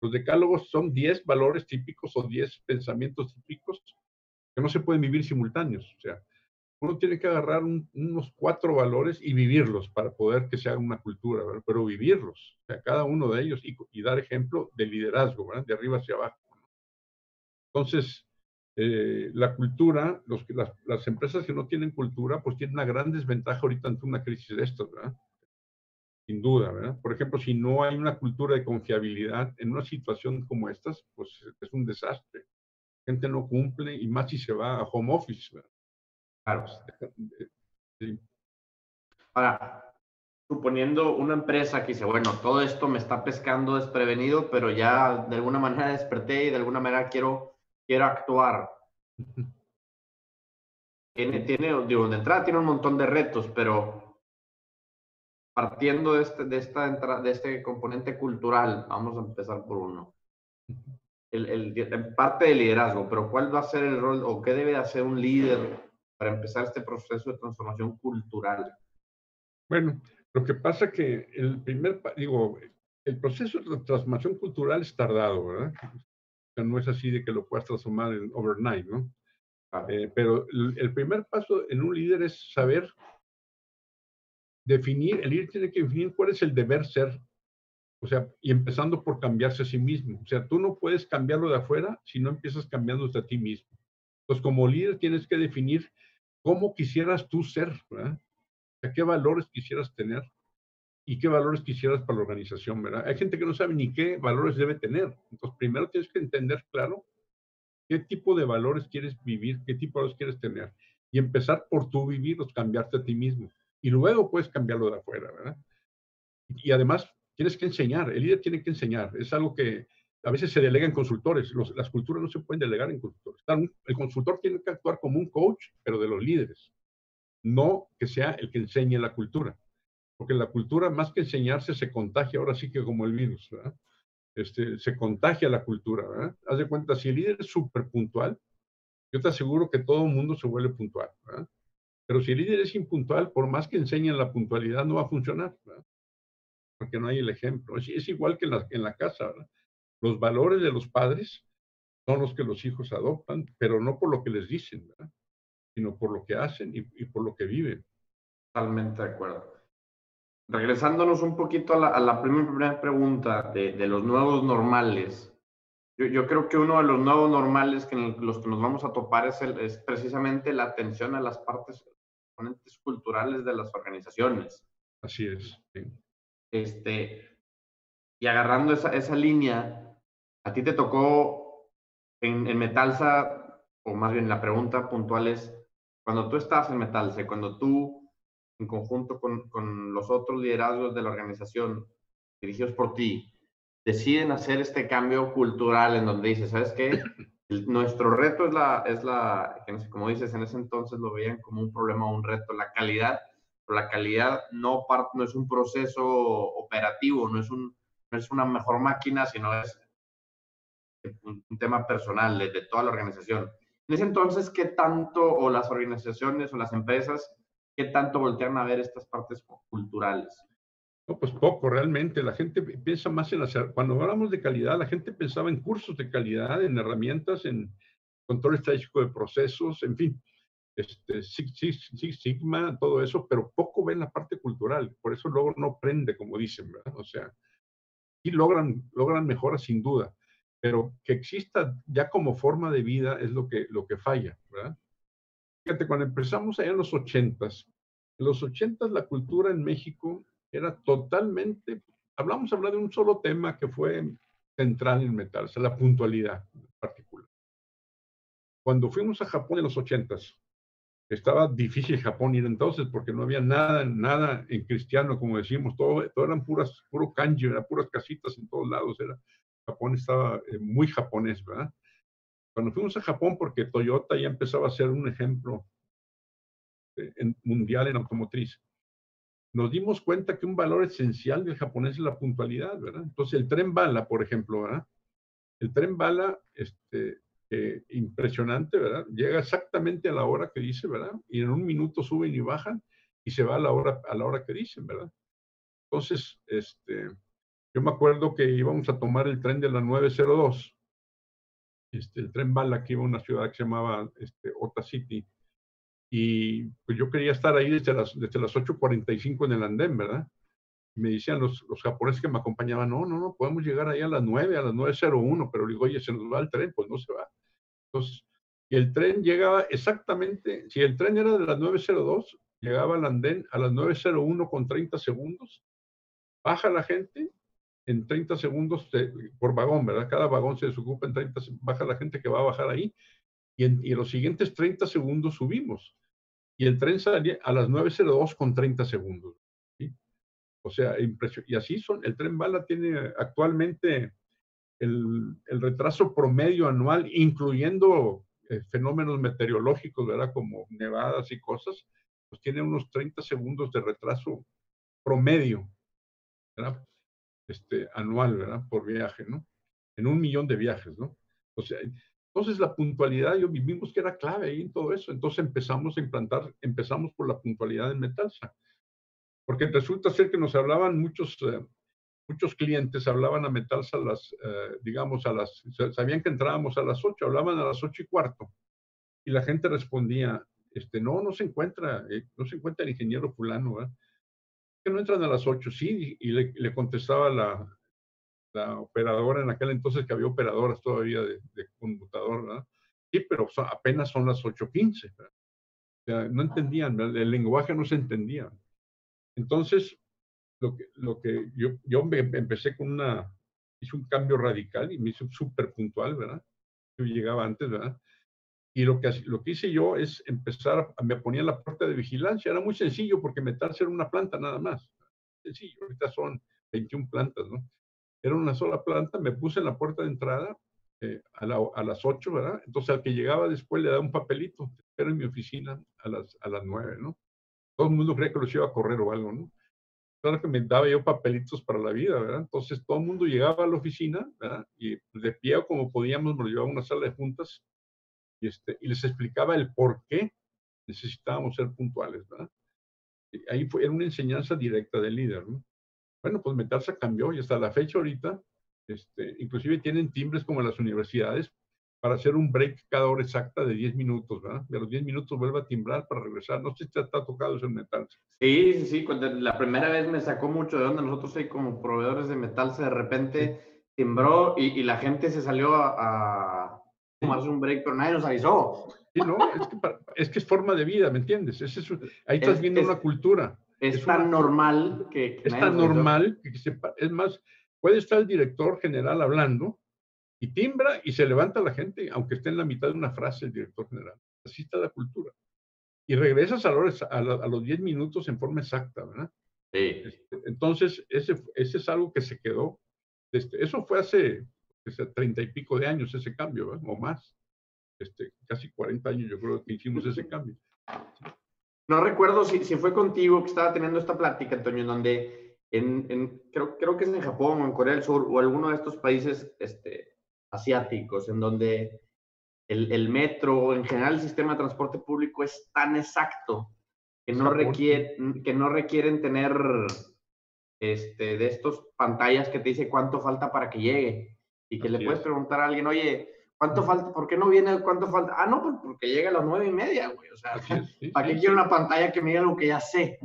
Los decálogos son 10 valores típicos o 10 pensamientos típicos que no se pueden vivir simultáneos. O sea, uno tiene que agarrar unos cuatro valores y vivirlos para poder que se haga una cultura, pero vivirlos, o sea, cada uno de ellos y, dar ejemplo de liderazgo, ¿verdad? de arriba hacia abajo. Entonces, eh, la cultura, los, las, las, empresas que no tienen cultura, pues tienen una gran desventaja ahorita ante una crisis de estas, ¿verdad? Sin duda, ¿verdad? Por ejemplo, si no hay una cultura de confiabilidad en una situación como estas, pues es un desastre. La gente no cumple y más si se va a home office, ¿verdad? Claro. Ahora, suponiendo una empresa que dice, bueno, todo esto me está pescando desprevenido, pero ya de alguna manera desperté y de alguna manera quiero, quiero actuar. Tiene, tiene, digo, de entrada tiene un montón de retos, pero partiendo de este, de esta de este componente cultural, vamos a empezar por uno. El, el, parte de liderazgo, pero ¿cuál va a ser el rol o qué debe hacer un líder para empezar este proceso de transformación cultural? Bueno, lo que pasa que el primer, digo, el proceso de transformación cultural es tardado, ¿verdad? No es así de que lo puedas transformar en overnight, ¿no? Eh, pero el, el, primer paso en un líder es saber definir, el líder tiene que definir cuál es el deber ser, o sea, y empezando por cambiarse a sí mismo. O sea, tú no puedes cambiarlo de afuera si no empiezas cambiándote a ti mismo. Entonces, como líder tienes que definir cómo quisieras tú ser, ¿verdad? ¿Qué valores quisieras tener? ¿Y qué valores quisieras para la organización, verdad? Hay gente que no sabe ni qué valores debe tener. Entonces, primero tienes que entender, claro, qué tipo de valores quieres vivir, qué tipo de valores quieres tener. Y empezar por tú vivirlos, cambiarte a ti mismo. Y luego puedes cambiarlo de afuera, ¿verdad? Y además, tienes que enseñar. El líder tiene que enseñar. Es algo que a veces se delega en consultores. las culturas no se pueden delegar en consultores. El consultor tiene que actuar como un coach, pero de los líderes, no que sea el que enseñe la cultura. Porque la cultura, más que enseñarse, se contagia ahora sí que como el virus. Este, se contagia la cultura. ¿verdad? Haz de cuenta, si el líder es súper puntual, yo te aseguro que todo el mundo se vuelve puntual. Pero si el líder es impuntual, por más que enseñen la puntualidad, no va a funcionar. Porque no hay el ejemplo. Es, igual que en la, casa. ¿verdad? Los valores de los padres son los que los hijos adoptan, pero no por lo que les dicen, sino por lo que hacen y, por lo que viven. Totalmente de acuerdo. Regresándonos un poquito a la, primera, pregunta de, los nuevos normales. Yo, creo que uno de los nuevos normales que los que nos vamos a topar es, es precisamente la atención a las partes componentes culturales de las organizaciones. Así es. Este, y agarrando esa, esa línea, a ti te tocó en, Metalsa, o más bien la pregunta puntual es, cuando tú estás en Metalsa, cuando tú, en conjunto con, con los otros liderazgos de la organización, dirigidos por ti, deciden hacer este cambio cultural en donde dices, ¿sabes qué? nuestro reto es la, es la, como dices, en ese entonces lo veían como un problema o un reto, la calidad, pero la calidad no, no es un proceso operativo, no es un, es una mejor máquina, sino es un, tema personal de, de, toda la organización. En ese entonces, ¿qué tanto, o las organizaciones o las empresas, qué tanto voltean a ver estas partes culturales? No, pues poco, realmente. La gente piensa más en hacer, cuando hablamos de calidad, la gente pensaba en cursos de calidad, en herramientas, en control estadístico de procesos, en fin, este, Sigma, todo eso, pero poco ven la parte cultural. Por eso luego no prende, como dicen, ¿verdad? O sea, y logran, logran mejoras sin duda, pero que exista ya como forma de vida es lo que, lo que falla, ¿verdad? Fíjate, cuando empezamos allá en los ochentas, en los ochentas la cultura en México era totalmente, hablamos hablar de un solo tema que fue central en metal, o sea, la puntualidad en particular. Cuando fuimos a Japón en los ochentas, estaba difícil Japón ir entonces porque no había nada, nada en cristiano, como decimos, todo, todo eran puras, puro kanji, eran puras casitas en todos lados, era, Japón estaba eh, muy japonés, ¿verdad? Cuando fuimos a Japón, porque Toyota ya empezaba a ser un ejemplo eh, mundial en automotriz, nos dimos cuenta que un valor esencial del japonés es la puntualidad, ¿verdad? Entonces, el tren bala, por ejemplo, ¿verdad? El tren bala, este, eh, impresionante, ¿verdad? Llega exactamente a la hora que dice, ¿verdad? Y en un minuto suben y bajan y se va a la hora, a la hora que dicen, ¿verdad? Entonces, este, yo me acuerdo que íbamos a tomar el tren de la 902, este, el tren bala que iba a una ciudad que se llamaba este, Ota City, y pues yo quería estar ahí desde las, desde las 8.45 en el andén, ¿verdad? me decían los, los japoneses que me acompañaban, no, no, no, podemos llegar ahí a las 9, a las 9.01, pero digo, oye, se nos va el tren, pues no se va. Entonces, el tren llegaba exactamente, si el tren era de las 9.02, llegaba al andén a las 9.01 con 30 segundos, baja la gente en 30 segundos por vagón, ¿verdad? Cada vagón se desocupa en 30, baja la gente que va a bajar ahí, y en, y en los siguientes 30 segundos subimos. Y el tren salía a las 9.02 con 30 segundos. O sea, y así son, el tren bala tiene actualmente el, el retraso promedio anual, incluyendo eh, fenómenos meteorológicos, ¿verdad? Como nevadas y cosas, pues tiene unos 30 segundos de retraso promedio, ¿verdad? Este, anual, ¿verdad? Por viaje, ¿no? En un millón de viajes, ¿no? O sea, entonces la puntualidad, yo vivimos que era clave ahí en todo eso. Entonces empezamos a implantar, empezamos por la puntualidad en Metalsa porque resulta ser que nos hablaban muchos, eh, muchos clientes, hablaban a Metalsa las, eh, digamos, a las, sabían que entrábamos a las 8, hablaban a las ocho y cuarto, y la gente respondía, este, no, no se encuentra, eh, no se encuentra el ingeniero fulano, ¿verdad? Que no entran a las 8, sí, y le, le contestaba la, la, operadora en aquel entonces que había operadoras todavía de, de conmutador, ¿verdad? Sí, pero apenas son las 8.15, ¿verdad? O sea, no entendían, el lenguaje no se entendía. Entonces, lo que, lo que yo, yo me empecé con una, hice un cambio radical y me hice súper puntual, ¿verdad? Yo llegaba antes, ¿verdad? Y lo que, lo que hice yo es empezar, me ponía en la puerta de vigilancia, era muy sencillo porque meterse era una planta nada más. Sencillo, ahorita son 21 plantas, ¿no? Era una sola planta, me puse en la puerta de entrada eh, a, a, las 8, ¿verdad? Entonces al que llegaba después le daba un papelito, pero en mi oficina a las, a las 9, ¿no? todo el mundo creía que los iba a correr o algo, ¿no? Claro que me daba yo papelitos para la vida, ¿verdad? Entonces todo el mundo llegaba a la oficina, ¿verdad? Y de pie o como podíamos, nos llevaba a una sala de juntas y, este, y les explicaba el por qué necesitábamos ser puntuales, ¿verdad? Y ahí fue, era una enseñanza directa del líder, ¿no? Bueno, pues Metalsa cambió y hasta la fecha ahorita, este, inclusive tienen timbres como en las universidades para hacer un break cada hora exacta de 10 minutos, ¿verdad? De los 10 minutos vuelve a timbrar para regresar. No sé si te ha tocado eso en metal. Sí, sí, sí. Cuando la primera vez me sacó mucho de donde nosotros hay como proveedores de metal, de repente timbró y, la gente se salió a, tomarse un break, pero nadie nos avisó. Sí, no, es que, es, que es forma de vida, ¿me entiendes? Es ahí estás viendo una cultura. Es, tan normal que... es tan normal que, que es más, puede estar el director general hablando y timbra y se levanta la gente, aunque esté en la mitad de una frase el director general. Así está la cultura. Y regresas a, los, a, los 10 minutos en forma exacta, ¿verdad? Sí. Este, entonces, ese, ese es algo que se quedó. Este, eso fue hace treinta y pico de años ese cambio, ¿verdad? o más. Este, casi 40 años yo creo que hicimos ese cambio. No recuerdo si, si fue contigo que estaba teniendo esta plática, Antonio, en donde en, creo, creo que es en Japón o en Corea del Sur o alguno de estos países este, asiáticos, en donde el, el, metro, en general el sistema de transporte público es tan exacto que no, requiere, que no requieren tener este, de estos pantallas que te dice cuánto falta para que llegue y que le puedes preguntar a alguien, oye, ¿cuánto falta? ¿Por qué no viene? ¿Cuánto falta? Ah, no, pues porque llega a las nueve y media, güey. O sea, ¿para qué quiero una pantalla que me diga lo que ya sé?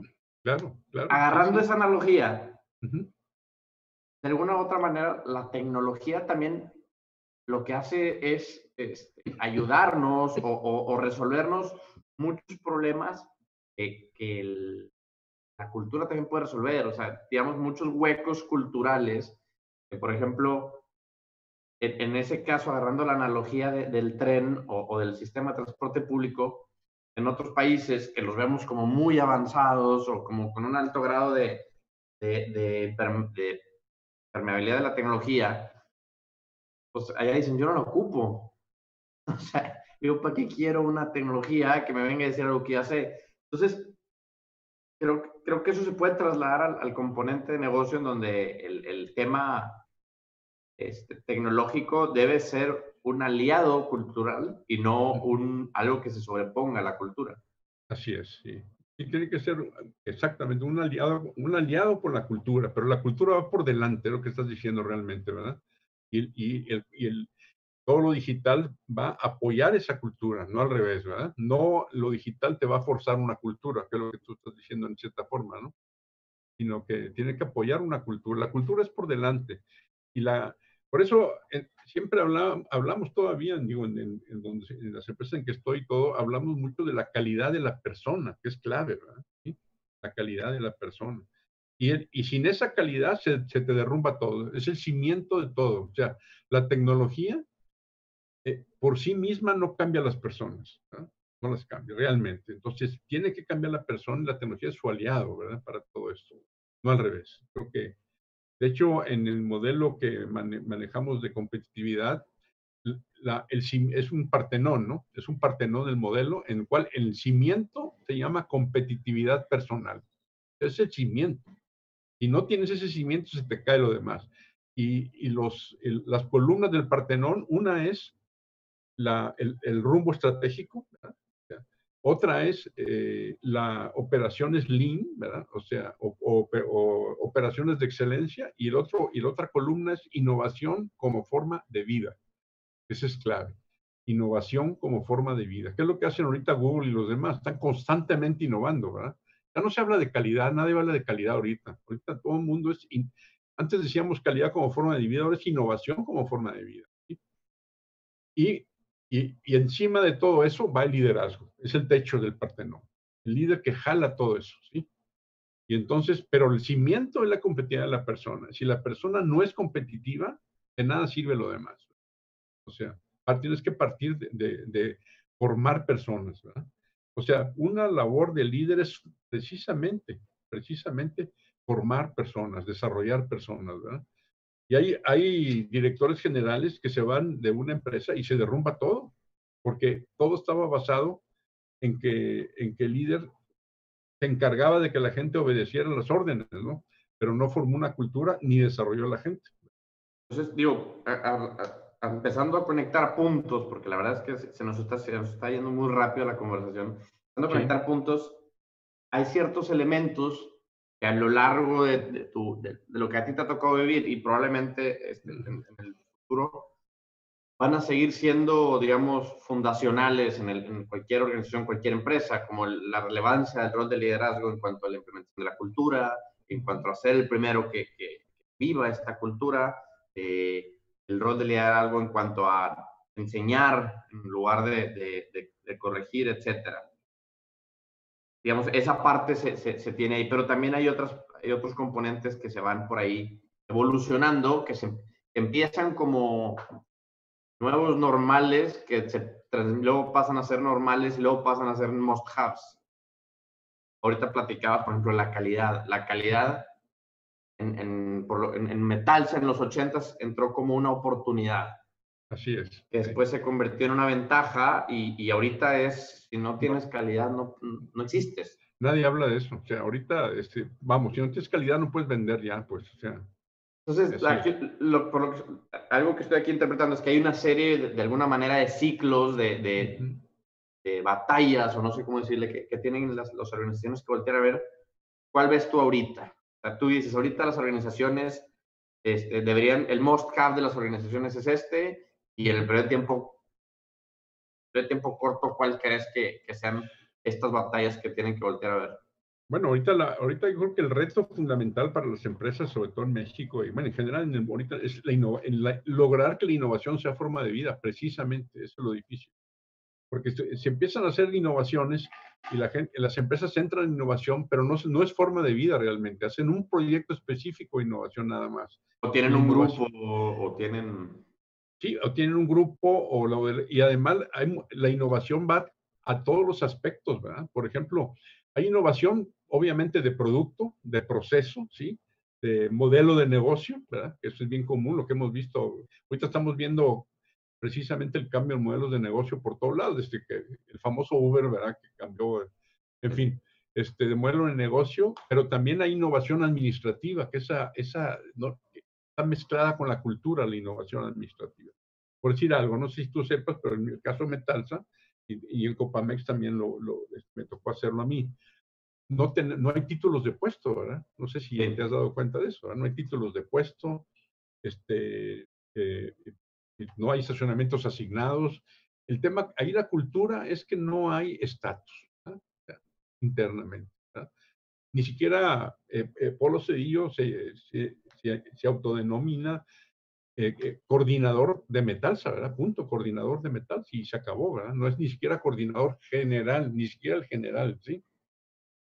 Claro, claro. Agarrando esa analogía, de alguna u otra manera, la tecnología también lo que hace es este, ayudarnos o, resolvernos muchos problemas que, la cultura también puede resolver. O sea, digamos, muchos huecos culturales, que por ejemplo, en, ese caso, agarrando la analogía del tren o, del sistema de transporte público, en otros países que los vemos como muy avanzados o como con un alto grado de, de, permeabilidad de la tecnología, pues allá dicen, yo no lo ocupo. O sea, digo, ¿para qué quiero una tecnología que me venga a decir algo que ya sé? Entonces, creo, creo que eso se puede trasladar al, componente de negocio en donde el, el tema este, tecnológico debe ser un aliado cultural y no un, algo que se sobreponga a la cultura. Así es, sí. Y tiene que ser exactamente un aliado, un aliado por la cultura, pero la cultura va por delante, lo que estás diciendo realmente, ¿verdad? Y, y, el, y el, todo lo digital va a apoyar esa cultura, no al revés, ¿verdad? No lo digital te va a forzar una cultura, que es lo que tú estás diciendo en cierta forma, ¿no? Sino que tiene que apoyar una cultura. La cultura es por delante. Y la, por eso eh, siempre hablamos todavía, digo, en, en, donde, en, las empresas en que estoy, todo, hablamos mucho de la calidad de la persona, que es clave, ¿verdad? La calidad de la persona. Y, y sin esa calidad se, se, te derrumba todo, es el cimiento de todo. O sea, la tecnología eh, por sí misma no cambia a las personas, no las cambia realmente. Entonces, tiene que cambiar la persona y la tecnología es su aliado, ¿verdad? Para todo esto, no al revés. Creo que de hecho, en el modelo que manejamos de competitividad, la, el, es un partenón, ¿no? Es un partenón del modelo en el cual el cimiento se llama competitividad personal. Es el cimiento. Si no tienes ese cimiento, se te cae lo demás. Y, y los, las columnas del partenón, una es la, el, el, rumbo estratégico, ¿verdad? Otra es eh, la operaciones lean, ¿verdad? O sea, o, operaciones de excelencia. Y, el otro, y la otra columna es innovación como forma de vida. Esa es clave. Innovación como forma de vida. ¿Qué es lo que hacen ahorita Google y los demás? Están constantemente innovando, ¿verdad? Ya no se habla de calidad, nadie habla de calidad ahorita. Ahorita todo el mundo es... Antes decíamos calidad como forma de vida, ahora es innovación como forma de vida. Y y, encima de todo eso va el liderazgo, es el techo del Partenón, el líder que jala todo eso, ¿sí? Y entonces, pero el cimiento es la competitividad de la persona. Si la persona no es competitiva, de nada sirve lo demás. O sea, tienes que partir de, formar personas. O sea, una labor de líder es precisamente, precisamente formar personas, desarrollar personas, ¿verdad? Y hay, hay directores generales que se van de una empresa y se derrumba todo, porque todo estaba basado en que, en que el líder se encargaba de que la gente obedeciera las órdenes, ¿no? Pero no formó una cultura ni desarrolló la gente. Entonces, digo, empezando a conectar puntos, porque la verdad es que se nos está, se nos está yendo muy rápido la conversación, empezando a conectar puntos, hay ciertos elementos que a lo largo de, tu, de, lo que a ti te ha tocado vivir y probablemente este, en, el futuro van a seguir siendo, digamos, fundacionales en, el, en, cualquier organización, cualquier empresa, como la relevancia del rol de liderazgo en cuanto a la implementación de la cultura, en cuanto a ser el primero que, que, viva esta cultura, eh, el rol de liderazgo en cuanto a enseñar en lugar de, de, de corregir, etcétera digamos, esa parte se, se, tiene ahí, pero también hay, otras, hay otros componentes que se van por ahí evolucionando, que se empiezan como nuevos normales, que se, luego pasan a ser normales y luego pasan a ser must-haves. Ahorita platicabas, por ejemplo, la calidad. La calidad en, en, por en, en metals en los 80 entró como una oportunidad. Así es. Que después se convirtió en una ventaja y, y, ahorita es, si no tienes calidad, no, no existes. Nadie habla de eso. O sea, ahorita, este, vamos, si no tienes calidad no puedes vender ya, pues, o sea. Entonces, lo, por lo algo que estoy aquí interpretando es que hay una serie, de, alguna manera, de ciclos, de, de, batallas, o no sé cómo decirle, que, que tienen las, las, organizaciones que voltear a ver. ¿Cuál ves tú ahorita? O sea, tú dices, ahorita las organizaciones este, deberían, el most have de las organizaciones es este, y en el periodo de tiempo, de tiempo corto, ¿cuál crees que, que sean estas batallas que tienen que voltear a ver? Bueno, ahorita, la, ahorita yo creo que el reto fundamental para las empresas, sobre todo en México y bueno, en general en el, ahorita es la, lograr que la innovación sea forma de vida, precisamente, eso es lo difícil. Porque se, empiezan a hacer innovaciones y la gente, las empresas entran en innovación, pero no, no es forma de vida realmente, hacen un proyecto específico de innovación nada más. O tienen un grupo o, tienen... Sí, o tienen un grupo, o y además la innovación va a todos los aspectos, ¿verdad? Por ejemplo, hay innovación, obviamente, de producto, de proceso, ¿sí? De modelo de negocio, ¿verdad? Eso es bien común, lo que hemos visto. Ahorita estamos viendo precisamente el cambio en modelos de negocio por todos lados, desde que el famoso Uber, ¿verdad? Que cambió, en fin, este, de modelo de negocio, pero también hay innovación administrativa, que esa, esa ¿no? Está mezclada con la cultura, la innovación administrativa. Por decir algo, no sé si tú sepas, pero en el caso de Metalsa, y, en Copamex también lo, me tocó hacerlo a mí. No, no hay títulos de puesto, ¿verdad? No sé si te has dado cuenta de eso, ¿verdad? No hay títulos de puesto, este, eh, no hay estacionamientos asignados. El tema, ahí la cultura es que no hay estatus internamente. Ni siquiera eh, eh, Polo Cedillo se, se, se, autodenomina eh, coordinador de metal, ¿verdad? Punto, coordinador de metal, y se acabó, ¿verdad? No es ni siquiera coordinador general, ni siquiera el general, ¿sí?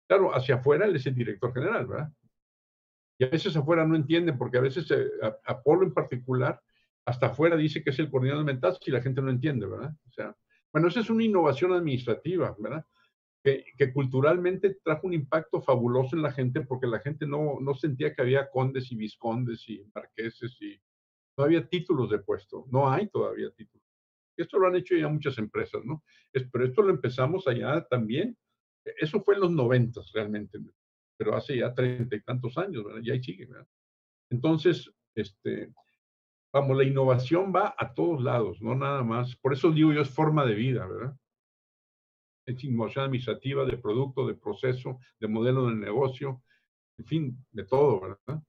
Claro, hacia afuera él es el director general, ¿verdad? Y a veces afuera no entienden, porque a veces eh, Apolo en particular, hasta afuera dice que es el coordinador de metal, si la gente no entiende, ¿verdad? O sea, bueno, esa es una innovación administrativa, ¿verdad? Que, culturalmente trajo un impacto fabuloso en la gente porque la gente no, no sentía que había condes y viscondes y marqueses y no había títulos de puesto, no hay todavía títulos. Esto lo han hecho ya muchas empresas, ¿no? pero esto lo empezamos allá también. Eso fue en los noventas realmente, pero hace ya treinta y tantos años, ¿verdad? Y ahí sigue, ¿verdad? Entonces, este, vamos, la innovación va a todos lados, no nada más. Por eso digo yo, es forma de vida, ¿verdad? Es innovación administrativa, de producto, de proceso, de modelo de negocio, en fin, de todo, ¿verdad?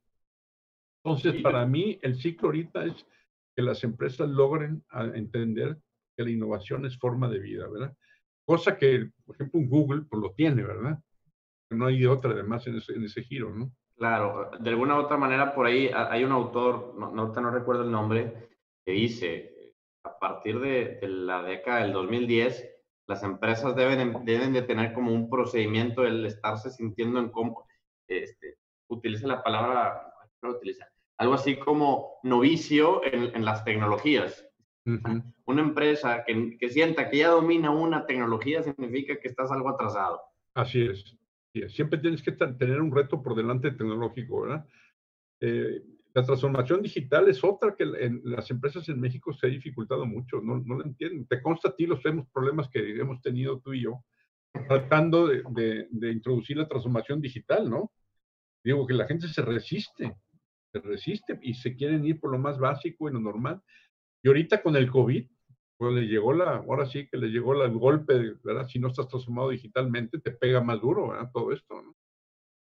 Entonces, para mí, el ciclo ahorita es que las empresas logren entender que la innovación es forma de vida, ¿verdad? Cosa que, por ejemplo, un Google pues lo tiene, ¿verdad? No hay otra además en ese, en ese giro, ¿no? Claro, de alguna u otra manera por ahí hay un autor, no, no, no recuerdo el nombre, que dice, a partir de, la década del 2010, las empresas deben, deben de tener como un procedimiento el estarse sintiendo en cómo, este, utiliza la palabra, no utiliza, algo así como novicio en, las tecnologías. Una empresa que, que, sienta que ya domina una tecnología significa que estás algo atrasado. Así es. Siempre tienes que tener un reto por delante tecnológico, ¿verdad? Eh, la transformación digital es otra que en las empresas en México se ha dificultado mucho, no, no lo entienden. Te consta a ti los problemas que hemos tenido tú y yo tratando de introducir la transformación digital, ¿no? Digo que la gente se resiste, se resiste y se quieren ir por lo más básico y lo normal. Y ahorita con el COVID, pues le llegó la, ahora sí que le llegó el golpe, ¿verdad? Si no estás transformado digitalmente, te pega más duro, ¿verdad? Todo esto, ¿no?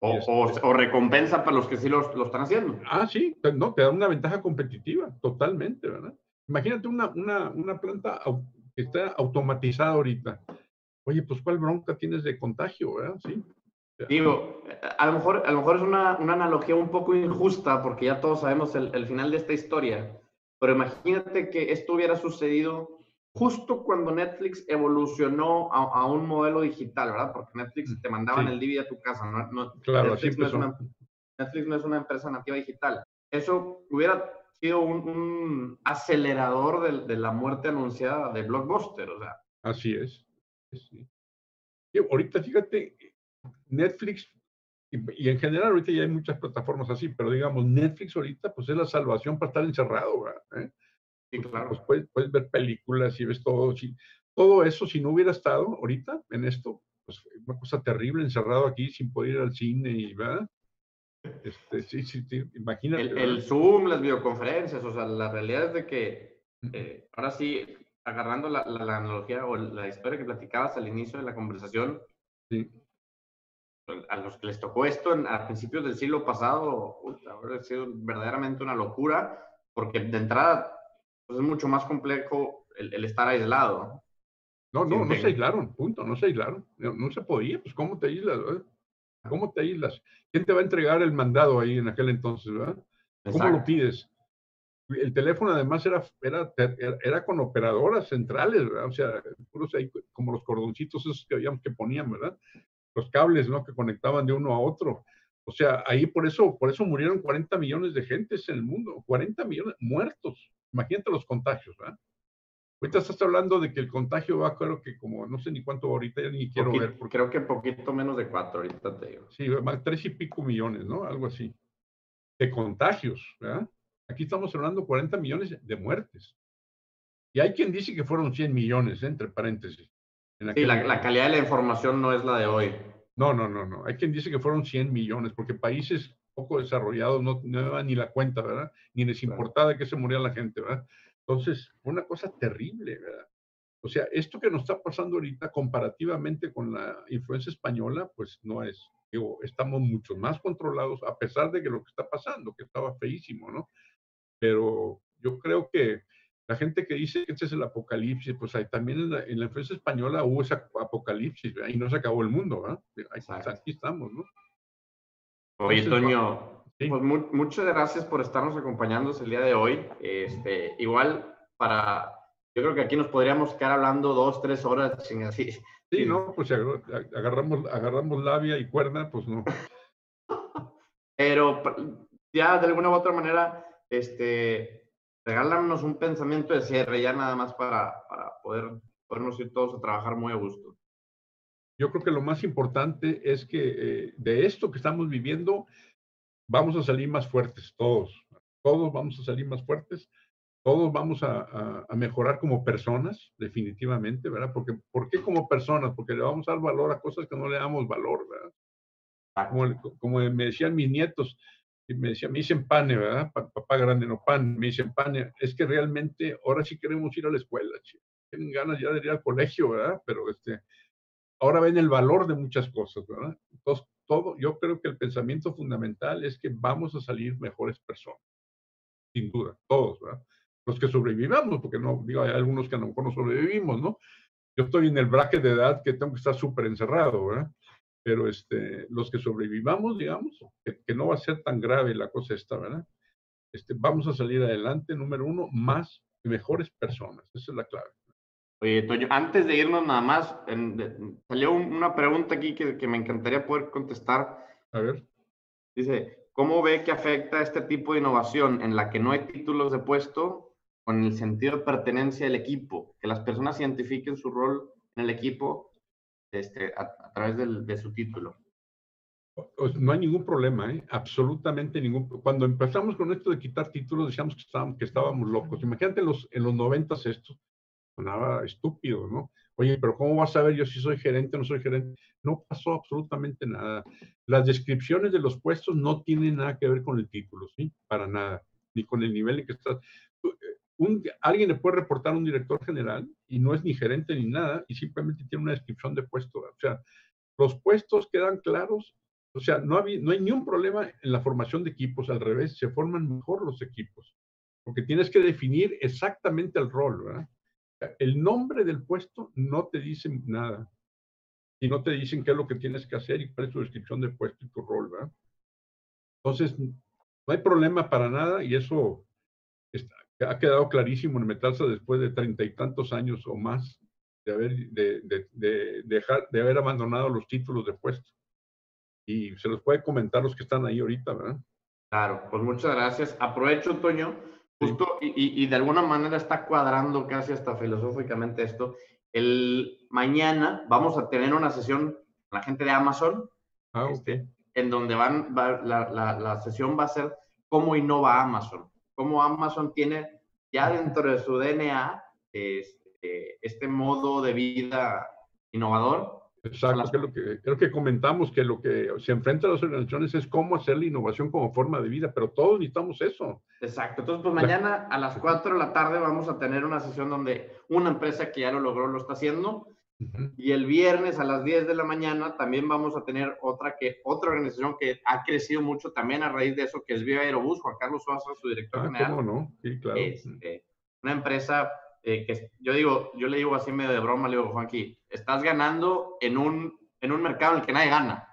O, este o, recompensa para los que sí lo, lo, están haciendo. Ah, sí, no, te da una ventaja competitiva, totalmente, ¿verdad? Imagínate una, una, una planta que está automatizada ahorita. Oye, pues ¿cuál bronca tienes de contagio, verdad? Sí, Digo, a lo mejor, a lo mejor es una, una analogía un poco injusta porque ya todos sabemos el, el, final de esta historia, pero imagínate que esto hubiera sucedido justo cuando Netflix evolucionó a, a un modelo digital, ¿verdad? Porque Netflix te mandaba el DVD a tu casa, ¿no? no claro, Netflix, no es una, Netflix no es una empresa nativa digital. Eso hubiera sido un, un acelerador de, de, la muerte anunciada de Blockbuster, o sea. Así es. Sí. Y ahorita fíjate, Netflix, y, en general ahorita ya hay muchas plataformas así, pero digamos, Netflix ahorita pues es la salvación para estar encerrado, ¿verdad? ¿Eh? Sí, claro. Pues puedes, puedes, ver películas y ves todo. Si, todo eso, si no hubiera estado ahorita en esto, pues una cosa terrible, encerrado aquí sin poder ir al cine y, ¿verdad? Este, sí, sí, sí, imagínate. El, Zoom, las videoconferencias, o sea, la realidad es de que, eh, ahora sí, agarrando la, la, analogía o la historia que platicabas al inicio de la conversación, sí. a los que les tocó esto a principios del siglo pasado, ha sido verdaderamente una locura, porque de entrada pues, es mucho más complejo el, estar aislado. No, no, no se aislaron, punto, no se aislaron, no, se podía, pues ¿cómo te aíslas? ¿Cómo te aíslas? ¿Quién te va a entregar el mandado ahí en aquel entonces, verdad? ¿Cómo lo pides? El teléfono además era, era, era con operadoras centrales, ¿verdad? O sea, como los cordoncitos esos que habíamos que ponían, ¿verdad? Los cables, ¿no? Que conectaban de uno a otro. O sea, ahí por eso, por eso murieron 40 millones de gentes en el mundo, 40 millones muertos. Imagínate los contagios, ¿verdad? Ahorita estás hablando de que el contagio va, creo que como, no sé ni cuánto ahorita, ya ni quiero ver. Porque... Creo que poquito menos de cuatro, ahorita te digo. Sí, más tres y pico millones, ¿no? Algo así. De contagios, ¿verdad? Aquí estamos hablando de 40 millones de muertes. Y hay quien dice que fueron 100 millones, entre paréntesis. sí, la, la, calidad de la información no es la de hoy. No, no, no, no. Hay quien dice que fueron 100 millones, porque países poco desarrollados no, no dan ni la cuenta, ¿verdad? Ni les importaba que se moría la gente, ¿verdad? Entonces, una cosa terrible, ¿verdad? O sea, esto que nos está pasando ahorita comparativamente con la influencia española, pues no es, digo, estamos mucho más controlados a pesar de que lo que está pasando, que estaba feísimo, ¿no? Pero yo creo que la gente que dice que este es el apocalipsis, pues hay, también en la, en influencia española hubo ese apocalipsis, ¿verdad? Y no se acabó el mundo, ¿verdad? Aquí estamos, ¿no? Oye, Toño, pues muchas gracias por estarnos acompañando el día de hoy. Este, igual para, yo creo que aquí nos podríamos quedar hablando dos, tres horas sin así. Sí, no, pues si agarramos, agarramos labia y cuerda, pues no. Pero ya de alguna u otra manera, este, regálanos un pensamiento de cierre ya nada más para, para poder podernos ir todos a trabajar muy a gusto. Yo creo que lo más importante es que eh, de esto que estamos viviendo, vamos a salir más fuertes, todos. Todos vamos a salir más fuertes, todos vamos a, mejorar como personas, definitivamente, ¿verdad? Porque, ¿Por qué como personas? Porque le vamos a dar valor a cosas que no le damos valor, ¿verdad? Como, como me decían mis nietos, me decían, me dicen pane, ¿verdad? Papá grande, no pan, me dicen pane. Es que realmente ahora sí queremos ir a la escuela, tienen ganas ya de ir al colegio, ¿verdad? Pero este, ahora ven el valor de muchas cosas, ¿verdad? Entonces, todo, yo creo que el pensamiento fundamental es que vamos a salir mejores personas, sin duda, todos, ¿verdad? Los que sobrevivamos, porque no, digo, hay algunos que a lo mejor no sobrevivimos, ¿no? Yo estoy en el bracket de edad que tengo que estar súper encerrado, ¿verdad? Pero este, los que sobrevivamos, digamos, que, no va a ser tan grave la cosa esta, ¿verdad? Este, vamos a salir adelante, número uno, más mejores personas. Esa es la clave. Oye, Toño, antes de irnos nada más, salió una pregunta aquí que, que, me encantaría poder contestar. A ver. Dice, ¿cómo ve que afecta este tipo de innovación en la que no hay títulos de puesto con el sentido de pertenencia del equipo? Que las personas identifiquen su rol en el equipo este, a, través del, de su título. No hay ningún problema, ¿eh? absolutamente ningún. Cuando empezamos con esto de quitar títulos, decíamos que estábamos, que estábamos locos. Imagínate en los, en los 90 esto sonaba estúpido, ¿no? Oye, pero ¿cómo vas a saber yo si soy gerente o no soy gerente? No pasó absolutamente nada. Las descripciones de los puestos no tienen nada que ver con el título, ¿sí? Para nada, ni con el nivel en que estás. Eh, alguien le puede reportar a un director general y no es ni gerente ni nada y simplemente tiene una descripción de puesto. O sea, los puestos quedan claros. O sea, no, no hay ni un problema en la formación de equipos, al revés, se forman mejor los equipos, porque tienes que definir exactamente el rol, ¿verdad? El nombre del puesto no te dice nada. Y no te dicen qué es lo que tienes que hacer y cuál es tu descripción de puesto y tu rol, ¿verdad? Entonces, no hay problema para nada y eso ha quedado clarísimo en Metalsa después de treinta y tantos años o más de haber, abandonado los títulos de puesto. Y se los puede comentar los que están ahí ahorita, ¿verdad? Claro, pues muchas gracias. Aprovecho, Toño, Justo, y, y, de alguna manera está cuadrando casi hasta filosóficamente esto. El mañana vamos a tener una sesión con la gente de Amazon, ah, este, en donde van, la, la, la, sesión va a ser cómo innova Amazon, cómo Amazon tiene ya dentro de su DNA este, este modo de vida innovador Exacto, lo que, creo que comentamos que lo que se enfrenta a las organizaciones es cómo hacer la innovación como forma de vida, pero todos necesitamos eso. Exacto, entonces pues mañana a las 4 de la tarde vamos a tener una sesión donde una empresa que ya lo logró lo está haciendo y el viernes a las 10 de la mañana también vamos a tener otra que otra organización que ha crecido mucho también a raíz de eso, que es Viva Aerobús, Juan Carlos Suazo, su director ah, general. ¿Cómo no? Sí, claro. Este, una empresa eh, que yo digo, yo le digo así medio de broma, le digo, Juanqui, estás ganando en un, en un mercado en el que nadie gana.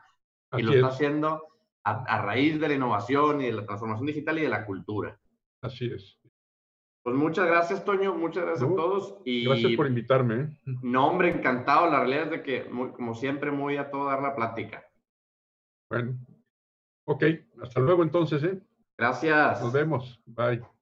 y lo está haciendo a, a, raíz de la innovación y de la transformación digital y de la cultura. Así es. Pues muchas gracias, Toño. Muchas gracias a todos. Y, gracias por invitarme. ¿eh? No, hombre, encantado. La realidad es de que, como siempre, muy a todo dar la plática. Bueno, ok. Hasta luego entonces. ¿eh? Gracias. Nos vemos. Bye.